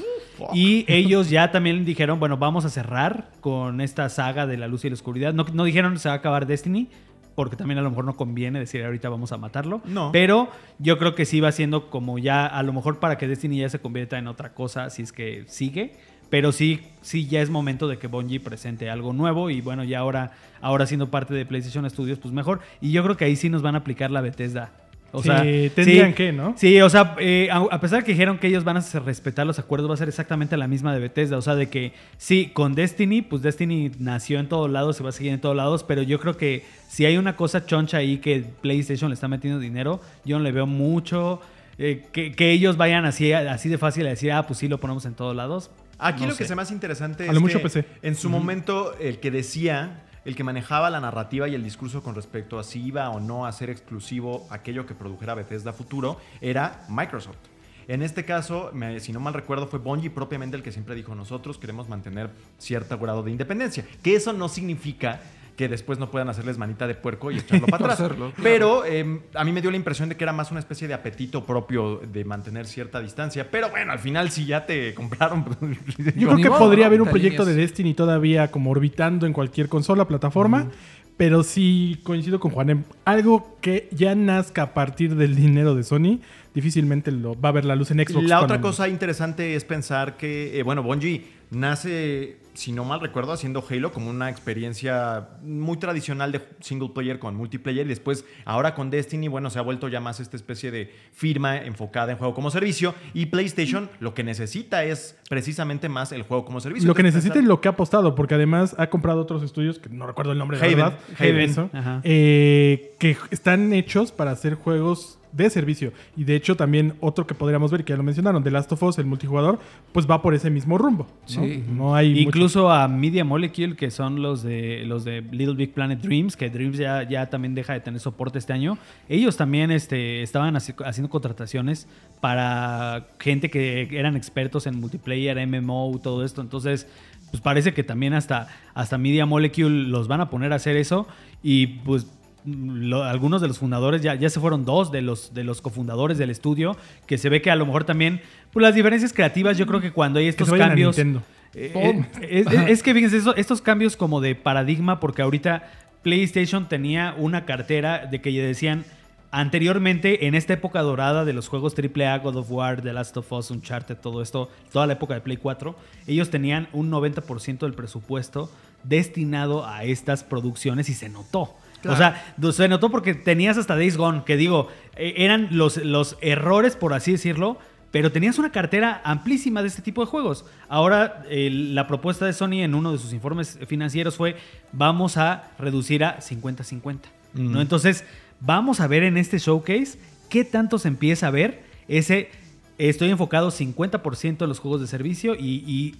Y ellos ya también dijeron, bueno, vamos a cerrar con esta saga de la luz y la oscuridad. No, no dijeron se va a acabar Destiny, porque también a lo mejor no conviene decir ahorita vamos a matarlo. No. Pero yo creo que sí va siendo como ya, a lo mejor para que Destiny ya se convierta en otra cosa, si es que sigue. Pero sí, sí ya es momento de que Bungie presente algo nuevo y bueno, ya ahora, ahora siendo parte de PlayStation Studios, pues mejor. Y yo creo que ahí sí nos van a aplicar la Bethesda. O Sí, sea, tendrían sí, que, ¿no? Sí, o sea, eh, a, a pesar que dijeron que ellos van a respetar los acuerdos, va a ser exactamente la misma de Bethesda. O sea, de que sí, con Destiny, pues Destiny nació en todos lados, se va a seguir en todos lados, pero yo creo que si hay una cosa choncha ahí que PlayStation le está metiendo dinero, yo no le veo mucho. eh, que, que ellos vayan así, así de fácil a decir, ah, pues sí, lo ponemos en todos lados. Aquí No lo que sé. se me hace interesante A es lo mucho que PC. en su momento el que decía, el que manejaba la narrativa y el discurso con respecto a si iba o no a ser exclusivo aquello que produjera Bethesda futuro era Microsoft. En este caso, si no mal recuerdo, fue Bungie propiamente el que siempre dijo nosotros queremos mantener cierto grado de independencia. Que eso no significa que después no puedan hacerles manita de puerco y echarlo para atrás. Hacerlo, claro. Pero eh, a mí me dio la impresión de que era más una especie de apetito propio de mantener cierta distancia. Pero bueno, al final si ya te compraron... pues, Yo creo que modo, podría ¿no? haber un proyecto de. Destiny todavía como orbitando en cualquier consola, plataforma. Pero sí coincido con Juanem. Algo que ya nazca a partir del dinero de Sony, difícilmente lo va a ver la luz en Xbox. La otra el- cosa interesante es pensar que, eh, bueno, Bungie nace, si no mal recuerdo, haciendo Halo como una experiencia muy tradicional de single player con multiplayer y después ahora con Destiny, bueno, se ha vuelto ya más esta especie de firma enfocada en juego como servicio y PlayStation lo que necesita es precisamente más el juego como servicio. Lo que Entonces, necesita y pensar- lo que ha apostado, porque además ha comprado otros estudios, que no recuerdo el nombre de Haven, verdad, Haven, eso, ajá. eh, que están hechos para hacer juegos de servicio. Y de hecho también otro que podríamos ver, que ya lo mencionaron, The Last of Us, el multijugador, pues va por ese mismo rumbo. ¿no? Sí. No hay mucho- Incluso a Media Molecule, que son los de los de Little Big Planet Dreams, que Dreams ya, ya también deja de tener soporte este año. Ellos también este, estaban haci- haciendo contrataciones para gente que eran expertos en multiplayer, MMO, todo esto. Entonces, pues parece que también hasta, hasta Media Molecule los van a poner a hacer eso. Y pues lo- algunos de los fundadores, ya, ya se fueron dos de los, de los cofundadores del estudio, que se ve que a lo mejor también, pues las diferencias creativas, yo creo que cuando hay que estos se vayan a cambios... Nintendo. Eh, eh, es, es- es que fíjense, eso- estos cambios como de paradigma, porque ahorita PlayStation tenía una cartera de que decían anteriormente, en esta época dorada de los juegos AAA, God of War, The Last of Us, Uncharted, todo esto, toda la época de Play 4, ellos tenían un 90% del presupuesto destinado a estas producciones y se notó. O sea, se notó porque tenías hasta Days Gone, que digo, eh, eran los, los errores, por así decirlo, pero tenías una cartera amplísima de este tipo de juegos. Ahora, eh, la propuesta de Sony en uno de sus informes financieros fue, vamos a reducir a 50-50. ¿no? Entonces, vamos a ver en este showcase qué tanto se empieza a ver ese, estoy enfocado 50% en los juegos de servicio y... y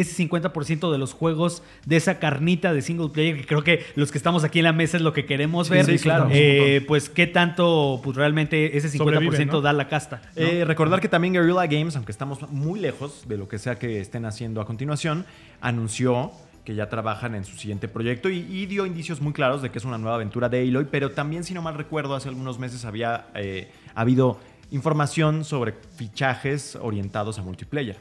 ese 50% de los juegos de esa carnita de single player, que creo que los que estamos aquí en la mesa es lo que queremos ver. sí, claro. Eh, pues qué tanto, pues realmente ese 50% Sobrevive, ¿no? da la casta. ¿no? Eh, recordar que también Guerrilla Games, aunque estamos muy lejos de lo que sea que estén haciendo a continuación, anunció que ya trabajan en su siguiente proyecto y, y dio indicios muy claros de que es una nueva aventura de Aloy, pero también, si no mal recuerdo, hace algunos meses había eh, habido información sobre fichajes orientados a multiplayer.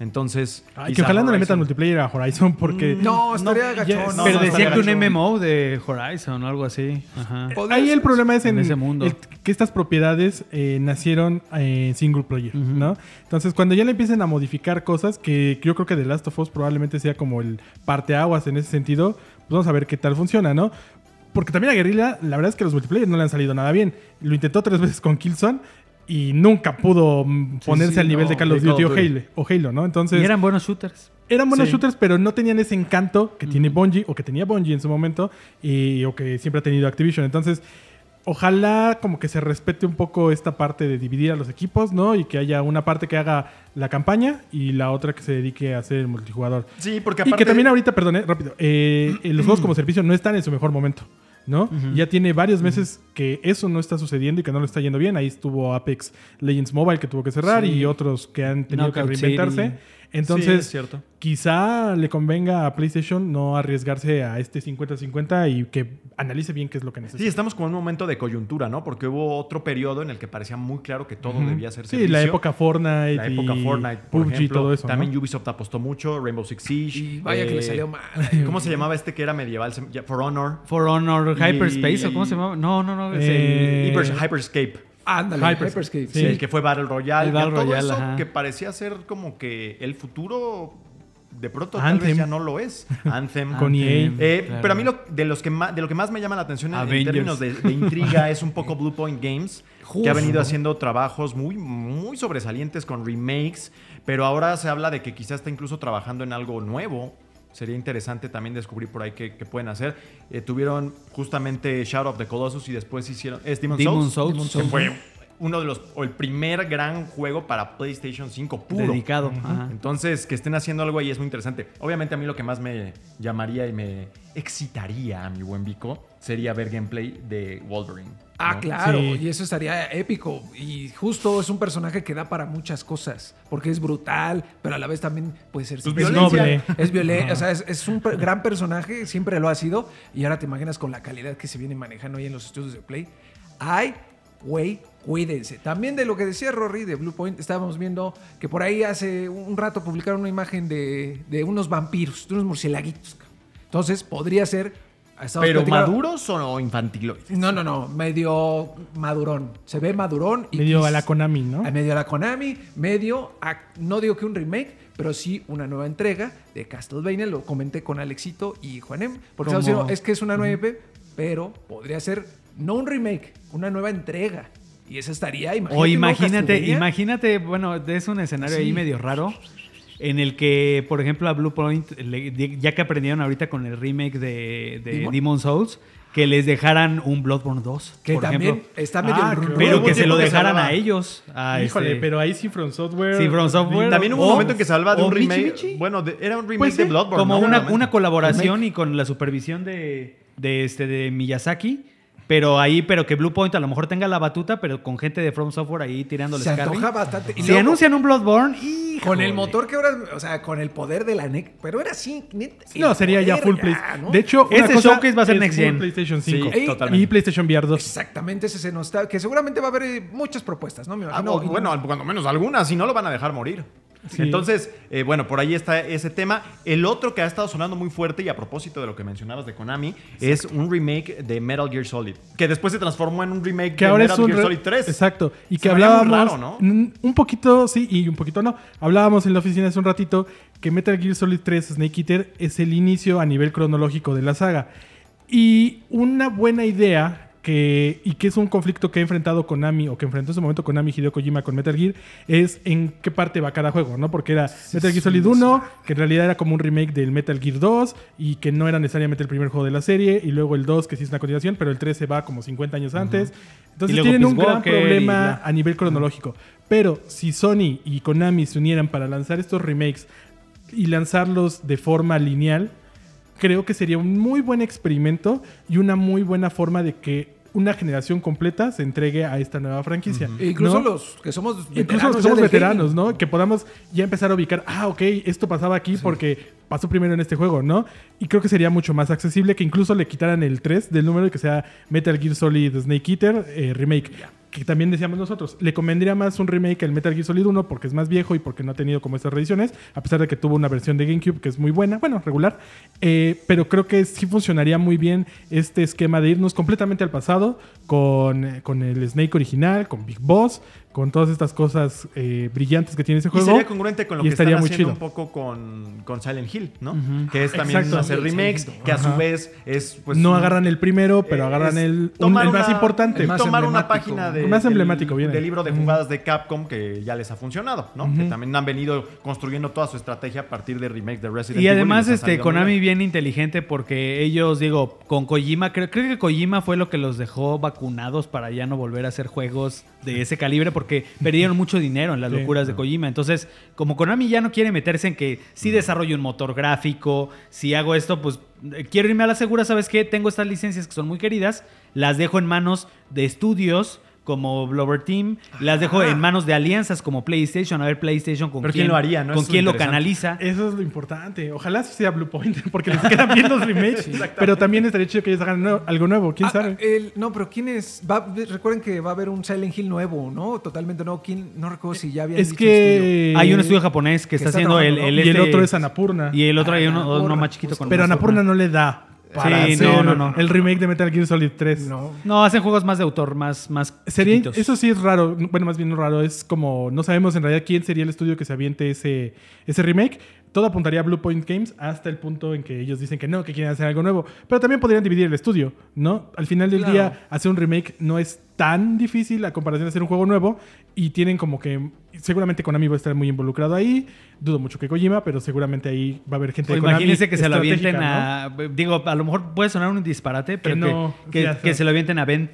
Entonces, Ay, que ojalá no le metan multiplayer a Horizon porque... No, estaría ya- gachón. no, pero no, decía que un. MMO de Horizon o algo así. Ajá. Ahí el problema es en, en ese mundo. el- que estas propiedades eh, nacieron en single player, ¿no? Entonces, cuando ya le empiecen a modificar cosas, que yo creo que The Last of Us probablemente sea como el parteaguas en ese sentido, pues vamos a ver qué tal funciona, ¿no? Porque también a Guerrilla, la verdad es que los multiplayer no le han salido nada bien. Lo intentó tres veces con Killzone y nunca pudo mm, ponerse sí, al nivel no, de Call of Duty of o. Halo, o Halo, ¿no? Entonces, y eran buenos shooters. eran buenos Sí. shooters, pero no tenían ese encanto que tiene Bungie o que tenía Bungie en su momento y, o que siempre ha tenido Activision. Entonces, ojalá como que se respete un poco esta parte de dividir a los equipos, ¿no? Y que haya una parte que haga la campaña y la otra que se dedique a hacer el multijugador. Sí, porque Y aparte... que también ahorita, perdón, rápido, eh, eh, los juegos como servicio no están en su mejor momento. ¿no? Ya tiene varios meses que eso no está sucediendo y que no le está yendo bien. Ahí estuvo Apex Legends Mobile que tuvo que cerrar Sí. y otros que han tenido Knockout que reinventarse. City. Entonces, Sí, cierto. quizá le convenga a PlayStation no arriesgarse a este 50-50 y que analice bien qué es lo que necesita. Sí, estamos como en un momento de coyuntura, ¿no? Porque hubo otro periodo en el que parecía muy claro que todo debía ser Sí, servicio. la época Fortnite. La época y Fortnite, por PUBG y ejemplo. todo eso. ¿no? También Ubisoft apostó mucho, Rainbow Six Siege. Y vaya que le eh, salió mal. ¿Cómo se llamaba este que era medieval? For Honor. For Honor, Y- Hyperspace, ¿o cómo se llama? No, no, no. Es Eh, el- Hyper- Hyperscape. Ándale, Hyperscape. Hyperscape. Sí. El que fue Battle Royale. El Battle todo Royale, eso ajá. que parecía ser como que el futuro de pronto tal vez ya no lo es. Anthem. Con EA. Eh, claro. Pero a mí lo, de, los que más, de lo que más me llama la atención en, términos de, de intriga es un poco Blue Point Games, que ha venido haciendo trabajos muy, muy sobresalientes con remakes, pero ahora se habla de que quizás está incluso trabajando en algo nuevo. Sería interesante también descubrir por ahí qué, qué pueden hacer. Eh, tuvieron justamente Shadow of the Colossus y después hicieron... Es Demon's Demon's Souls, Souls. que fue uno de los... o el primer gran juego para PlayStation 5 puro. Dedicado. ajá. Entonces, que estén haciendo algo ahí es muy interesante. Obviamente, a mí lo que más me llamaría y me excitaría a mi buen Vico sería ver gameplay de Wolverine. Ah, ¿no? claro, Sí. y eso estaría épico. Y justo es un personaje que da para muchas cosas, porque es brutal, pero a la vez también puede ser... Pues violencia. violencia. Es violento, o sea, es, es un gran personaje, siempre lo ha sido, y ahora te imaginas con la calidad que se viene manejando ahí en los estudios de Play. Ay, güey, cuídense. También de lo que decía Rory de Blue Point, estábamos viendo que por ahí hace un rato publicaron una imagen de, de unos vampiros, de unos murcielaguitos. Entonces, podría ser... ¿Pero platicando- maduros o infantiloides? no, no, no, medio madurón. Se ve madurón. Y Medio a la Konami, ¿no? a medio a la Konami, medio, a- no digo que un remake, pero sí una nueva entrega de Castlevania. Lo comenté con Alexito y Juanem. Porque diciendo, es que es una nueva EP, pero podría ser no un remake, una nueva entrega. Y esa estaría, imagínate. O imagínate, imagínate, bueno, es un escenario Sí. ahí medio raro. En el que, por ejemplo, a Blue Point, ya que aprendieron ahorita con el remake de, de Demon. Demon's Souls, que les dejaran un Bloodborne 2. Que por también ejemplo. está medio Ah, rumor. Pero que se lo dejaran a ellos. a Híjole, este- pero ahí sí From Software. Sí, From Software. También hubo un momento en que se hablaba de un remake. Michi. Bueno, de- era un remake Pues de Bloodborne. como ¿no? una, una colaboración y con la supervisión de, de, este, de Miyazaki. Pero ahí, pero que Blue Point a lo mejor tenga la batuta, pero con gente de From Software ahí tirándoles Se carry. antoja bastante. Y Si luego, anuncian un Bloodborne, Con el motor que ahora, o sea, con el poder de la NEC, pero era así, No, el sería ya poder full. ¿no? De hecho, una Este cosa showcase va a ser es next full gen. PlayStation Sí, 5 totalmente. y PlayStation VR 2. Exactamente, ese se nos está, que seguramente va a haber muchas propuestas, ¿no? Me Ah, imagino. o, bueno, cuando menos algunas, si no lo van a dejar morir. Sí. Entonces, eh, bueno, por ahí está ese tema. El otro que ha estado sonando muy fuerte, y a propósito de lo que mencionabas de Konami, es un remake de Metal Gear Solid, que después se transformó en un remake que de ahora Metal es un Gear Solid 3. Exacto. Y Se que hablábamos raro, ¿no? un poquito sí y un poquito no. Hablábamos en la oficina hace un ratito que Metal Gear Solid 3 Snake Eater es el inicio a nivel cronológico de la saga. Y una buena idea que, y que es un conflicto que ha enfrentado Konami o que enfrentó en su momento Konami Hideo Kojima con Metal Gear, es en qué parte va cada juego, ¿no? Porque era Metal Gear Solid 1, que en realidad era como un remake del Metal Gear 2 y que no era necesariamente el primer juego de la serie, y luego el 2 que sí es una continuación, pero el 3 se va como 50 años antes. Entonces Y luego tienen un Peace gran Walker problema a nivel cronológico. Pero si Sony y Konami se unieran para lanzar estos remakes y lanzarlos de forma lineal, creo que sería un muy buen experimento y una muy buena forma de que una generación completa se entregue a esta nueva franquicia. E incluso ¿no? los que somos Incluso veteranos los que ya somos veteranos. ¿no? Que podamos ya empezar a ubicar, ah, ok, esto pasaba aquí porque pasó primero en este juego, ¿no? Y creo que sería mucho más accesible que incluso le quitaran el 3 del número y que sea Metal Gear Solid Snake Eater eh, Remake. Que también decíamos nosotros, le convendría más un remake al Metal Gear Solid 1 porque es más viejo y porque no ha tenido como estas reediciones, a pesar de que tuvo una versión de GameCube que es muy buena, bueno, regular. Eh, pero creo que sí funcionaría muy bien este esquema de irnos completamente al pasado con, eh, con el Snake original, con Big Boss, con todas estas cosas eh, brillantes que tiene ese Y juego. sería congruente con lo y que estaría están muy haciendo chido. un poco con, con Silent Hill, ¿no? Que es también Exacto. hacer remakes, que a su vez es pues no un- agarran el primero, pero eh, agarran es el, un- el más una- importante. el más tomar una emblemático. página de, Más del- emblemático, viene. del libro de jugadas de Capcom que ya les ha funcionado, ¿no? Que también han venido construyendo toda su estrategia a partir de remakes de Resident Y Evil. además, les ha este, Konami bien. bien inteligente porque ellos, digo, con Kojima, creo, creo que Kojima fue lo que los dejó vacunados para ya no volver a hacer juegos de ese calibre porque perdieron mucho dinero en las Sí. locuras de Kojima. Entonces, como Konami ya no quiere meterse en que si desarrollo un motor gráfico, si hago esto, pues eh, quiero irme a la segura, ¿sabes qué? Tengo estas licencias que son muy queridas, las dejo en manos de estudios como Blover Team, las dejo en manos de alianzas como PlayStation, a ver PlayStation con Pero quién, ¿quién lo haría, no? con Eso quién lo canaliza. Eso es lo importante. Ojalá sea Blue Point, porque les quedan bien los remakes. pero también estaría chido que ellos hagan nuevo- algo nuevo, quién Ah, sabe. el- no, pero ¿quién es? Va- recuerden que va a haber un Silent Hill nuevo, ¿no? Totalmente nuevo. ¿Quién? No recuerdo si ya había es que. Hay un estudio japonés que, que está está haciendo el, el Y el este- otro es Anapurna. Y el otro hay uno, uno más chiquito con pero Anapurna no le da. Para Sí, no, no, no. El remake de Metal Gear Solid 3. No. No, hacen juegos más de autor, más, más Sería, chiquitos. eso sí es raro, bueno, más bien no raro, es como, no sabemos en realidad quién sería el estudio que se aviente ese, ese remake. Todo apuntaría a Blue Point Games hasta el punto en que ellos dicen que no, que quieren hacer algo nuevo. Pero también podrían dividir el estudio, ¿no? Al final del Claro. día, hacer un remake no es tan difícil a comparación de hacer un juego nuevo. Y tienen como que, seguramente Konami va a estar muy involucrado ahí. Dudo mucho que Kojima, pero seguramente ahí va a haber gente O de Konami imagínense que se lo avienten ¿no? a. Digo, a lo mejor puede sonar un disparate, pero que, no, que- se lo avienten a Ben.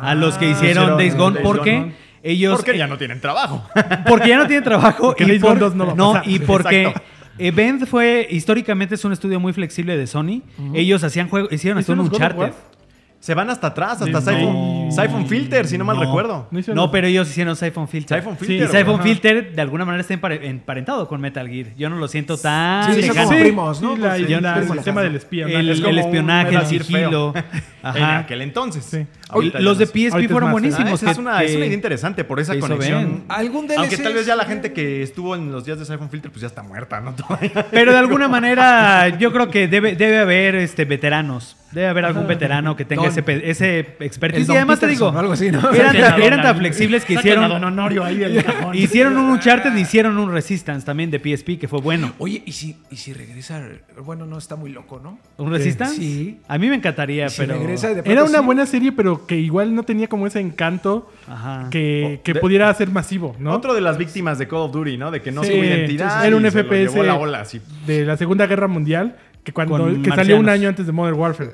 a los que hicieron hicieron Days Gone, Days porque Gone. Ellos. Porque ya no tienen trabajo. Porque ya no tienen trabajo. Porque y por- Gone 2 no va a pasar. y porque Exacto. eh, fue, históricamente es un estudio muy flexible de Sony. Ellos hacían juegos, hicieron hasta un ¿Hicieron los God of Uncharted. Se van hasta atrás, hasta No. Siphon, Siphon Filter, si no mal No. recuerdo. No No, pero ellos hicieron Siphon Filter. Siphon Sí, Filter, y Siphon. Filter de alguna manera está empare- emparentado con Metal Gear. Yo no lo siento tan Sí, son como primos, ¿no? Sí, la- Pues, yo el nada- tema del espía. el, ¿no? Es el como un espionaje, el sigilo. En Ajá. aquel entonces. Sí. Ahorita los de. PSP fueron más, buenísimos. Ah, esa que- es, una, es una idea interesante por esa conexión. ¿Algún Aunque DLC? tal vez ya la gente que estuvo en los días de Siphon Filter pues ya está muerta, ¿no? Pero de alguna manera yo creo que debe, debe haber este, veteranos. Debe haber algún veterano que tenga Don- ese, ese expertise. El Y además te digo, Peterson algo así, ¿no? eran, eran tan flexibles que hicieron, Don Honorio ahí del cajón. hicieron un Uncharted y hicieron un Resistance también de PSP que fue bueno. Oye, ¿y si, ¿y si regresa? Bueno, no está muy loco, ¿no? ¿Un Resistance? Sí. A mí me encantaría, ¿Y si pero... regresa de Era una sí? buena serie, pero que igual no tenía como ese encanto Ajá. que, que de- pudiera ser masivo, ¿no? Otro de las víctimas de Call of Duty, ¿no? De que no Sí, supo identidad. Era un FPS llevó la ola, así. de la Segunda Guerra Mundial que cuando que salió un año antes de Modern Warfare.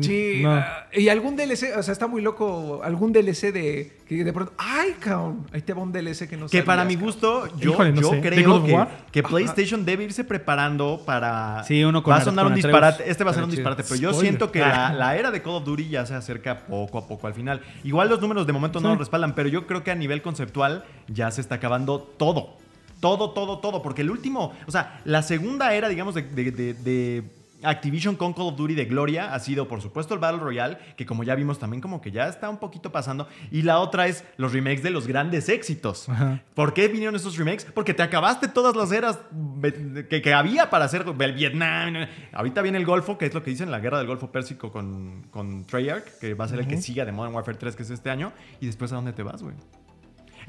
Sí, No. ah, y algún DLC, o sea, está muy loco, algún DLC de que de pronto, ay, cabrón, ahí te va un DLC que no Que para mi gusto, yo, Híjole, no yo sé. ¿De God creo of que, que PlayStation debe irse preparando para. Sí, uno con Va a Ar- sonar un Atreus. disparate. Este va a ser un disparate, pero yo siento que la, la era de Call of Duty ya se acerca poco a poco al final. Igual los números de momento no lo respaldan, pero yo creo que a nivel conceptual ya se está acabando todo. Todo, todo, todo. Porque el último, o sea, la segunda era, digamos, de, de- de- de Activision con Call of Duty de Gloria ha sido, por supuesto, el Battle Royale, que como ya vimos también como que ya está un poquito pasando. Y la otra es los remakes de los grandes éxitos. Ajá. ¿Por qué vinieron esos remakes? Porque te acabaste todas las eras que, que había para hacer el Vietnam. Ahorita viene el Golfo, que es lo que dicen, la guerra del Golfo Pérsico con, con Treyarch, que va a ser el que siga de Modern Warfare 3, que es este año. Y después, ¿a dónde te vas, güey?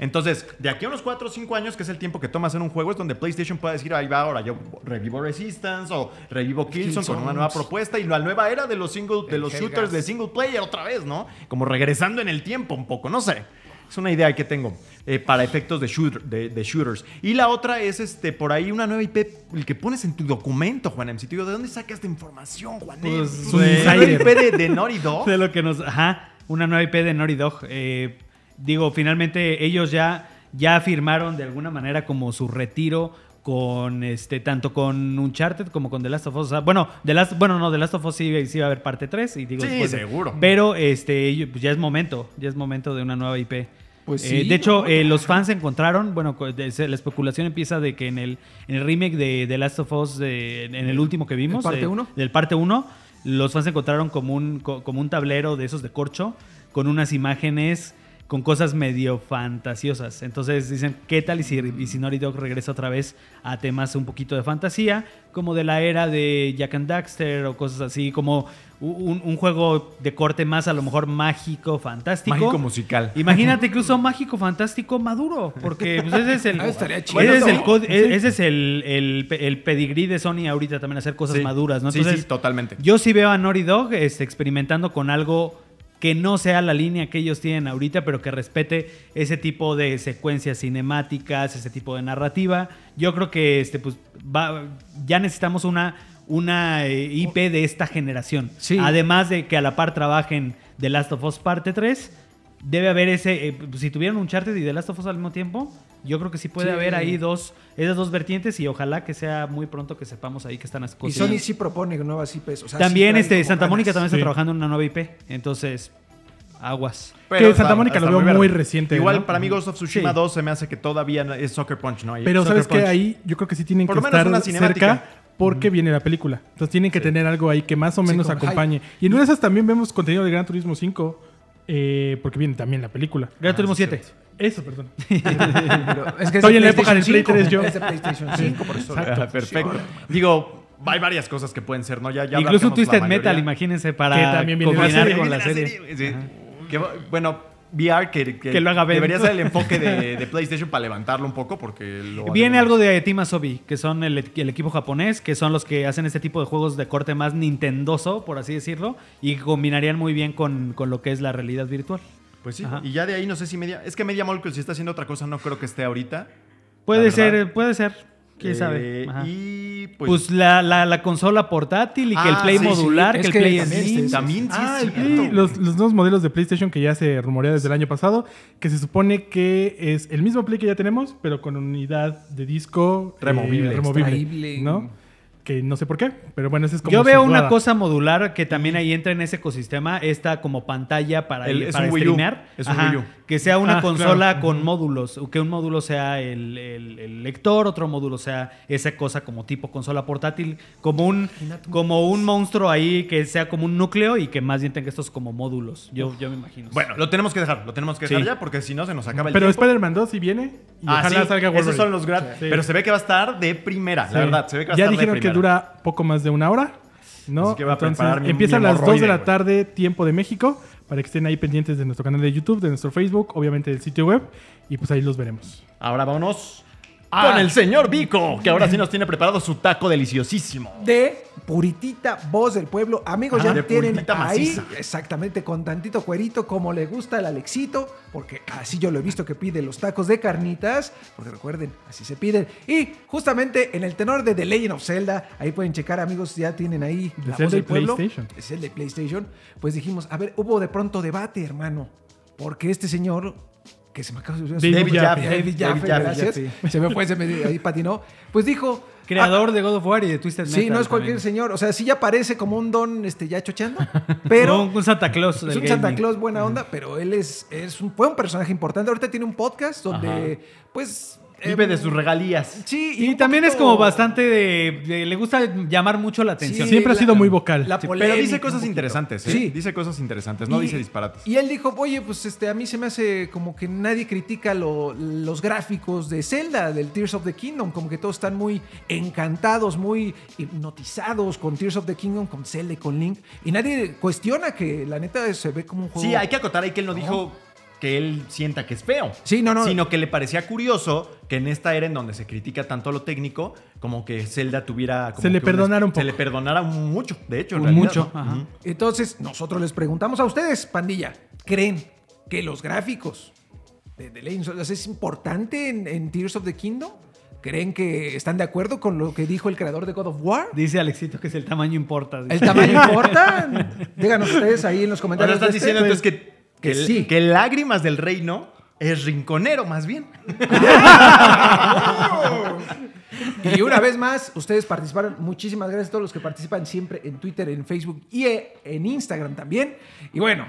Entonces, de aquí a unos 4 o 5 años, que es el tiempo que toma hacer un juego, es donde PlayStation puede decir, ahí va, ahora yo revivo Resistance o revivo Killzone con una nueva propuesta y la nueva era de los single, de El los shooters de single player otra vez, ¿no? Como regresando en el tiempo un poco, no sé. Es una idea que tengo eh, para efectos de, shooter- de, de shooters. Y la otra es este por ahí una nueva IP, el que pones en tu documento, Juan Si te digo, ¿de dónde sacas esta información, Juan Pues, Es un una insider. IP de, de Naughty Dog. De lo que nos. Ajá. Una nueva IP de Naughty Dog. Eh, digo, finalmente ellos ya, ya firmaron de alguna manera como su retiro con este tanto con Uncharted como con The Last of Us. O sea, bueno, The Last, bueno, no, The Last of Us sí, sí va a haber parte 3 y digo Sí, después de- seguro. Pero este ellos- pues ya es momento, ya es momento de una nueva IP. Pues Eh, sí, de hecho, eh, los fans encontraron, bueno, la especulación empieza de que en el, en el remake de The Last of Us, de- en el último que vimos, parte uno? del parte 1, los fans encontraron como un, co- como un tablero de esos de corcho con unas imágenes con cosas medio fantasiosas. Entonces dicen, ¿qué tal y si, y si Naughty Dog regresa otra vez a temas un poquito de fantasía, como de la era de Jack and Daxter o cosas así, como un, un juego de corte más a lo mejor mágico, fantástico? Mágico musical. Imagínate incluso mágico fantástico maduro, porque pues, ese es el, Ah, estaría chido. ese es el, e- ese es el, el, pe- el pedigrí de Sony ahorita también hacer cosas Sí. maduras, ¿no? Sí, Entonces, sí, totalmente. yo sí veo a Naughty Dog este, experimentando con algo que no sea la línea que ellos tienen ahorita, pero que respete ese tipo de secuencias cinemáticas, ese tipo de narrativa. Yo creo que este, pues, va- ya necesitamos una, una eh, IP de esta generación. Sí. Además de que a la par trabajen The Last of Us parte 3, debe haber ese... eh, si tuvieran un Uncharted y The Last of Us al mismo tiempo, yo creo que sí puede Sí. haber ahí dos, esas dos vertientes y ojalá que sea muy pronto que sepamos ahí que están las Y cosas. Sony sí propone nuevas IPs. o sea, También sí este, Santa. Mónica también está trabajando en una nueva IP. Entonces, aguas. Pero Que Santa Mónica lo veo muy reciente, Igual ¿no? para mí Ghost of Tsushima Sí. 2 se me hace que todavía es Soccer Punch, ¿no? Pero sabes que ahí yo creo que sí tienen Por que lo menos una estar cinemática. cerca porque viene la película. Entonces tienen que tener algo ahí que más o menos acompañe. Y en una de esas también vemos contenido de Gran Turismo 5 eh, porque viene también la película. Gran Turismo 7. Eso, perdón. Pero es que es Estoy en la época del PlayStation Play 3 5, yo. Es de PlayStation 5, por eso. Ah, perfecto. Digo, hay varias cosas que pueden ser, ¿no? Ya, ya Incluso la Twisted. Metal, imagínense, para Que también viene la combinar serie. con la Viene serie. sí. Que, bueno, VR que, Que lo haga debería ser el enfoque de, de PlayStation para levantarlo un poco porque lo Viene algo de Team Asobi, que son el, el equipo japonés, que son los que hacen este tipo de juegos de corte más nintendoso, por así decirlo, y combinarían muy bien con, con lo que es la realidad virtual. Pues sí, Ajá. y ya de ahí no sé si Media... Es que Media Molecule si está haciendo otra cosa no creo que esté ahorita. Puede ser, puede ser. ¿Quién Eh, sabe? Ajá. Y Pues, pues... la, la- la consola portátil y que el Ah, Play sí, sí. modular, Es que el que Play también este- también sí Ah, es el. Play, los, los nuevos modelos de PlayStation que ya se rumorea desde el año pasado, que se supone que es el mismo Play que ya tenemos, pero con unidad de disco eh, Removible, removible, extraíble. ¿no? Que no sé por qué, pero bueno, ese es como Yo veo una cosa modular que también ahí entra en ese ecosistema, esta como pantalla para, El- es para un Wii U. streamear. Es un Ajá. Wii U. Que sea una Ah, consola claro. con módulos, o que un módulo sea el, el- el lector, otro módulo sea esa cosa como tipo consola portátil, como un, como un monstruo ahí que sea como un núcleo y que más bien tenga estos como módulos. Yo, yo me imagino. Bueno, lo tenemos que dejar, lo tenemos que dejar Sí. ya porque si no se nos acaba el Pero tiempo. Spider-Man 2 sí viene y Ah, ojalá sí, salga esos Wolverine. son los gratis. Sí. Pero se ve que va a estar de primera, Sí. la verdad. Se ve que va a ya estar dijeron de que dura poco más de una hora, ¿no? Así que Entonces, mi- empieza a las 2 de la tarde, tiempo de México, para que estén ahí pendientes de nuestro canal de YouTube, de nuestro Facebook, obviamente del sitio web, y pues ahí los veremos. Ahora vámonos Ah. con el señor Vico, que ahora sí nos tiene preparado su taco deliciosísimo. de Puritita Voz del Pueblo. Amigos, ya de tienen ahí, maciza. exactamente, con tantito cuerito como le gusta el Alexito, porque así yo lo he visto que pide los tacos de carnitas, porque recuerden, así se piden. Y justamente en el tenor de The Legend of Zelda, ahí pueden checar, amigos, ya tienen ahí De la Zelda voz del y pueblo. PlayStation. Es el de PlayStation. Pues dijimos, a ver, hubo de pronto debate, hermano, porque este señor que se me acaba de olvidar David Jaffe. David Jaffe, gracias. Se me fue, se me ahí patinó. Pues dijo, Creador de God of War y de Twisted Metal. Sí, no es cualquier también. señor. O sea, sí ya parece como un don este, ya chocheando, pero un, un Santa Claus. es un Santa. Claus buena onda, pero él es, es un, fue un personaje importante. Ahorita tiene un podcast donde, pues... Vive em, de sus regalías. Sí, Y también es como bastante de, de- Le gusta llamar mucho la atención. Sí, Siempre ha sido muy vocal. la Sí, polémica pero dice cosas interesantes, ¿eh? Sí. Dice cosas interesantes, no Y- dice disparates. Y él dijo, oye, pues este, a mí se me hace como que nadie critica lo- los gráficos de Zelda, del Tears of the Kingdom, como que todos están muy encantados, muy hipnotizados con Tears of the Kingdom, con Zelda y con Link. Y nadie cuestiona que la neta se ve como un juego... Sí, hay que acotar ahí que él no dijo que él sienta que es feo. Sí, no, no. Sino que le parecía curioso que en esta era en donde se critica tanto lo técnico, como que Zelda tuviera... como Se le perdonara un Se poco. le perdonara mucho, de hecho. en realidad, mucho, ¿no? ajá. Entonces, nosotros les preguntamos a ustedes, pandilla, ¿creen que los gráficos de The Legend of Zelda es importante en, en Tears of the Kingdom? ¿Creen que están de acuerdo con lo que dijo el creador de God of War? Dice Alexito que es el tamaño importa. ¿El tamaño importa? Díganos ustedes ahí en los Ahora comentarios. estás de este. diciendo entonces que, que, sí. que Lágrimas del Reino es rinconero, más bien. Y una vez más, ustedes participaron. Muchísimas gracias a todos los que participan siempre en Twitter, en Facebook y eh, en Instagram también. Y bueno,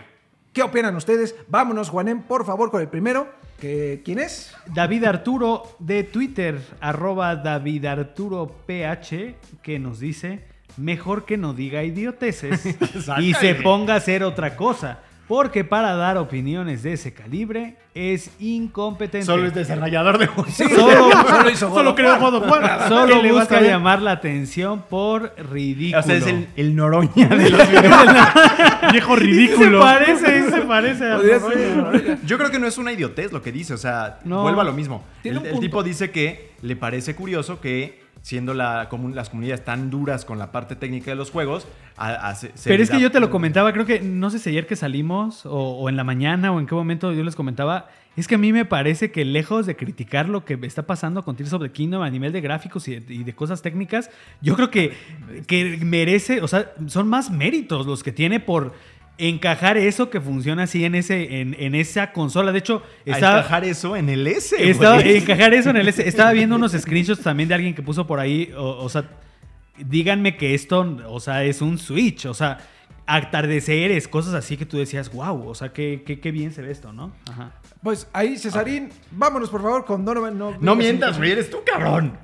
¿qué opinan ustedes? Vámonos, Juanem, por favor, con el primero. Que, ¿Quién es? David Arturo de Twitter, arroba David Arturo PH, que nos dice, mejor que no diga idioteces y se ponga a hacer otra cosa, porque para dar opiniones de ese calibre es incompetente. Solo es desarrollador de juegos. Solo, Solo hizo God Solo. God of War. solo ¿Qué le vas a busca llamar la atención por ridículo. O sea, es el, el Noroña de los Viejo se ridículo. parece, se parece a Podría ser. Yo creo que no es una idiotez lo que dice, o sea, No. vuelvo a lo mismo. El, tipo dice que le parece curioso que siendo la, comun- las comunidades tan duras con la parte técnica de los juegos, a- a- se- se Pero es que yo te lo comentaba, creo que no sé si ayer que salimos o, o en la mañana o en qué momento yo les comentaba, es que a mí me parece que lejos de criticar lo que está pasando con Tears of the Kingdom a nivel de gráficos y de, y de cosas técnicas, yo creo que, que merece, o sea, son más méritos los que tiene por encajar eso que funciona así en ese en, en esa consola. De hecho, estaba, encajar eso en el S. estaba- güey. encajar eso en el S. Estaba viendo unos screenshots también de alguien que puso por ahí. O, o sea, díganme que esto, o sea, es un Switch. O sea, atardeceres, cosas así que tú decías, wow, o sea, qué, qué, qué bien se ve esto, ¿no? Ajá. Pues ahí, Cesarín, vámonos por favor con Donovan. No, No mientas, güey, eres tú, cabrón.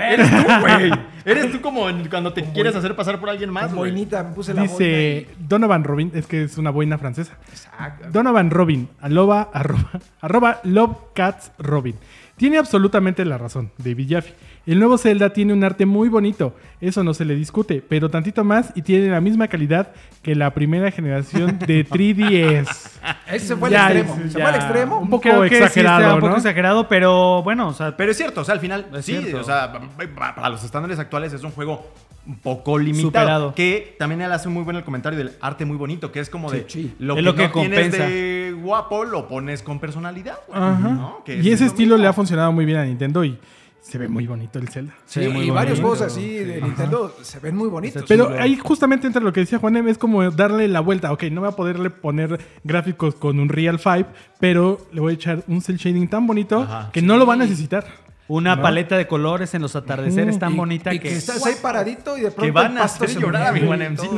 Eres tú, güey. Eres tú como cuando te quieres hacer pasar por alguien más, boinita, me puse la Dice Donovan Robin, es que es una boina francesa. Exacto. Donovan Robin, aloba, arroba, arroba Love Cats Robin. Tiene absolutamente la razón, David Jaffe. El nuevo Zelda tiene un arte muy bonito, eso no se le discute, pero tantito más y tiene la misma calidad que la primera generación de 3DS. Ese fue Ya, el extremo. Se ya. fue al extremo. Un poco Creo que sí exagerado, un poco ¿no? exagerado, pero bueno, o sea, Pero es cierto, o sea, al final, Es sí, cierto. o sea, pa- para los estándares actuales es un juego un poco limitado. Superado. Que también él hace muy bueno el comentario del arte muy bonito, que es como Sí, de sí. lo Es que lo que no tienes compensa. de guapo lo pones con personalidad. güey, Ajá. ¿no? Que Y es ese lo estilo mismo. le ha funcionado muy bien a Nintendo y se ve muy bonito el Zelda. Sí, y varios juegos así de Nintendo se ven muy bonitos. Pero ahí justamente entra lo que decía Juanem, es como darle la vuelta. Ok, no voy a poderle poner gráficos con un Real 5, pero le voy a echar un cel shading tan bonito Ajá. que no lo va a necesitar. Una ¿No? paleta de colores en los atardeceres tan Y- bonita y que, que estás ahí paradito y de pronto Que van a hacer llorar a mi sí.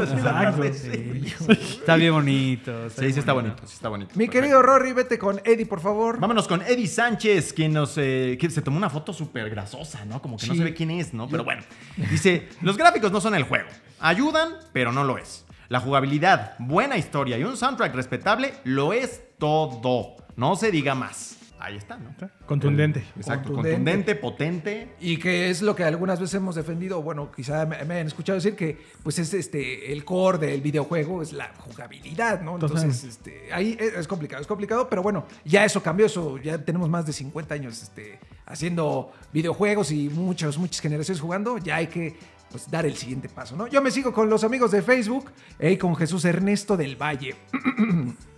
sí. está bien bonito. Sí, sí está bonito, sí está bonito. Mi querido Rory, vete con Eddie, por favor. Vámonos con Eddie Sánchez, quien nos eh, que se tomó una foto súper grasosa, ¿no? Como que no se ve quién es, ¿no? Pero bueno, dice, los gráficos no son el juego. Ayudan, pero no lo es. La jugabilidad, buena historia y un soundtrack respetable lo es todo. No se diga más. Ahí está, ¿no? Contundente. Exacto, Contundente. contundente, potente. Y que es lo que algunas veces hemos defendido, bueno, quizá me, me han escuchado decir que pues es este el core del videojuego, es la jugabilidad, ¿no? Entonces, este, ahí es, es complicado, es complicado, pero bueno, ya eso cambió, eso ya tenemos más de 50 años este, haciendo videojuegos y muchas, muchas generaciones jugando, ya hay que pues dar el siguiente paso, ¿no? Yo me sigo con los amigos de Facebook y con Jesús Ernesto del Valle.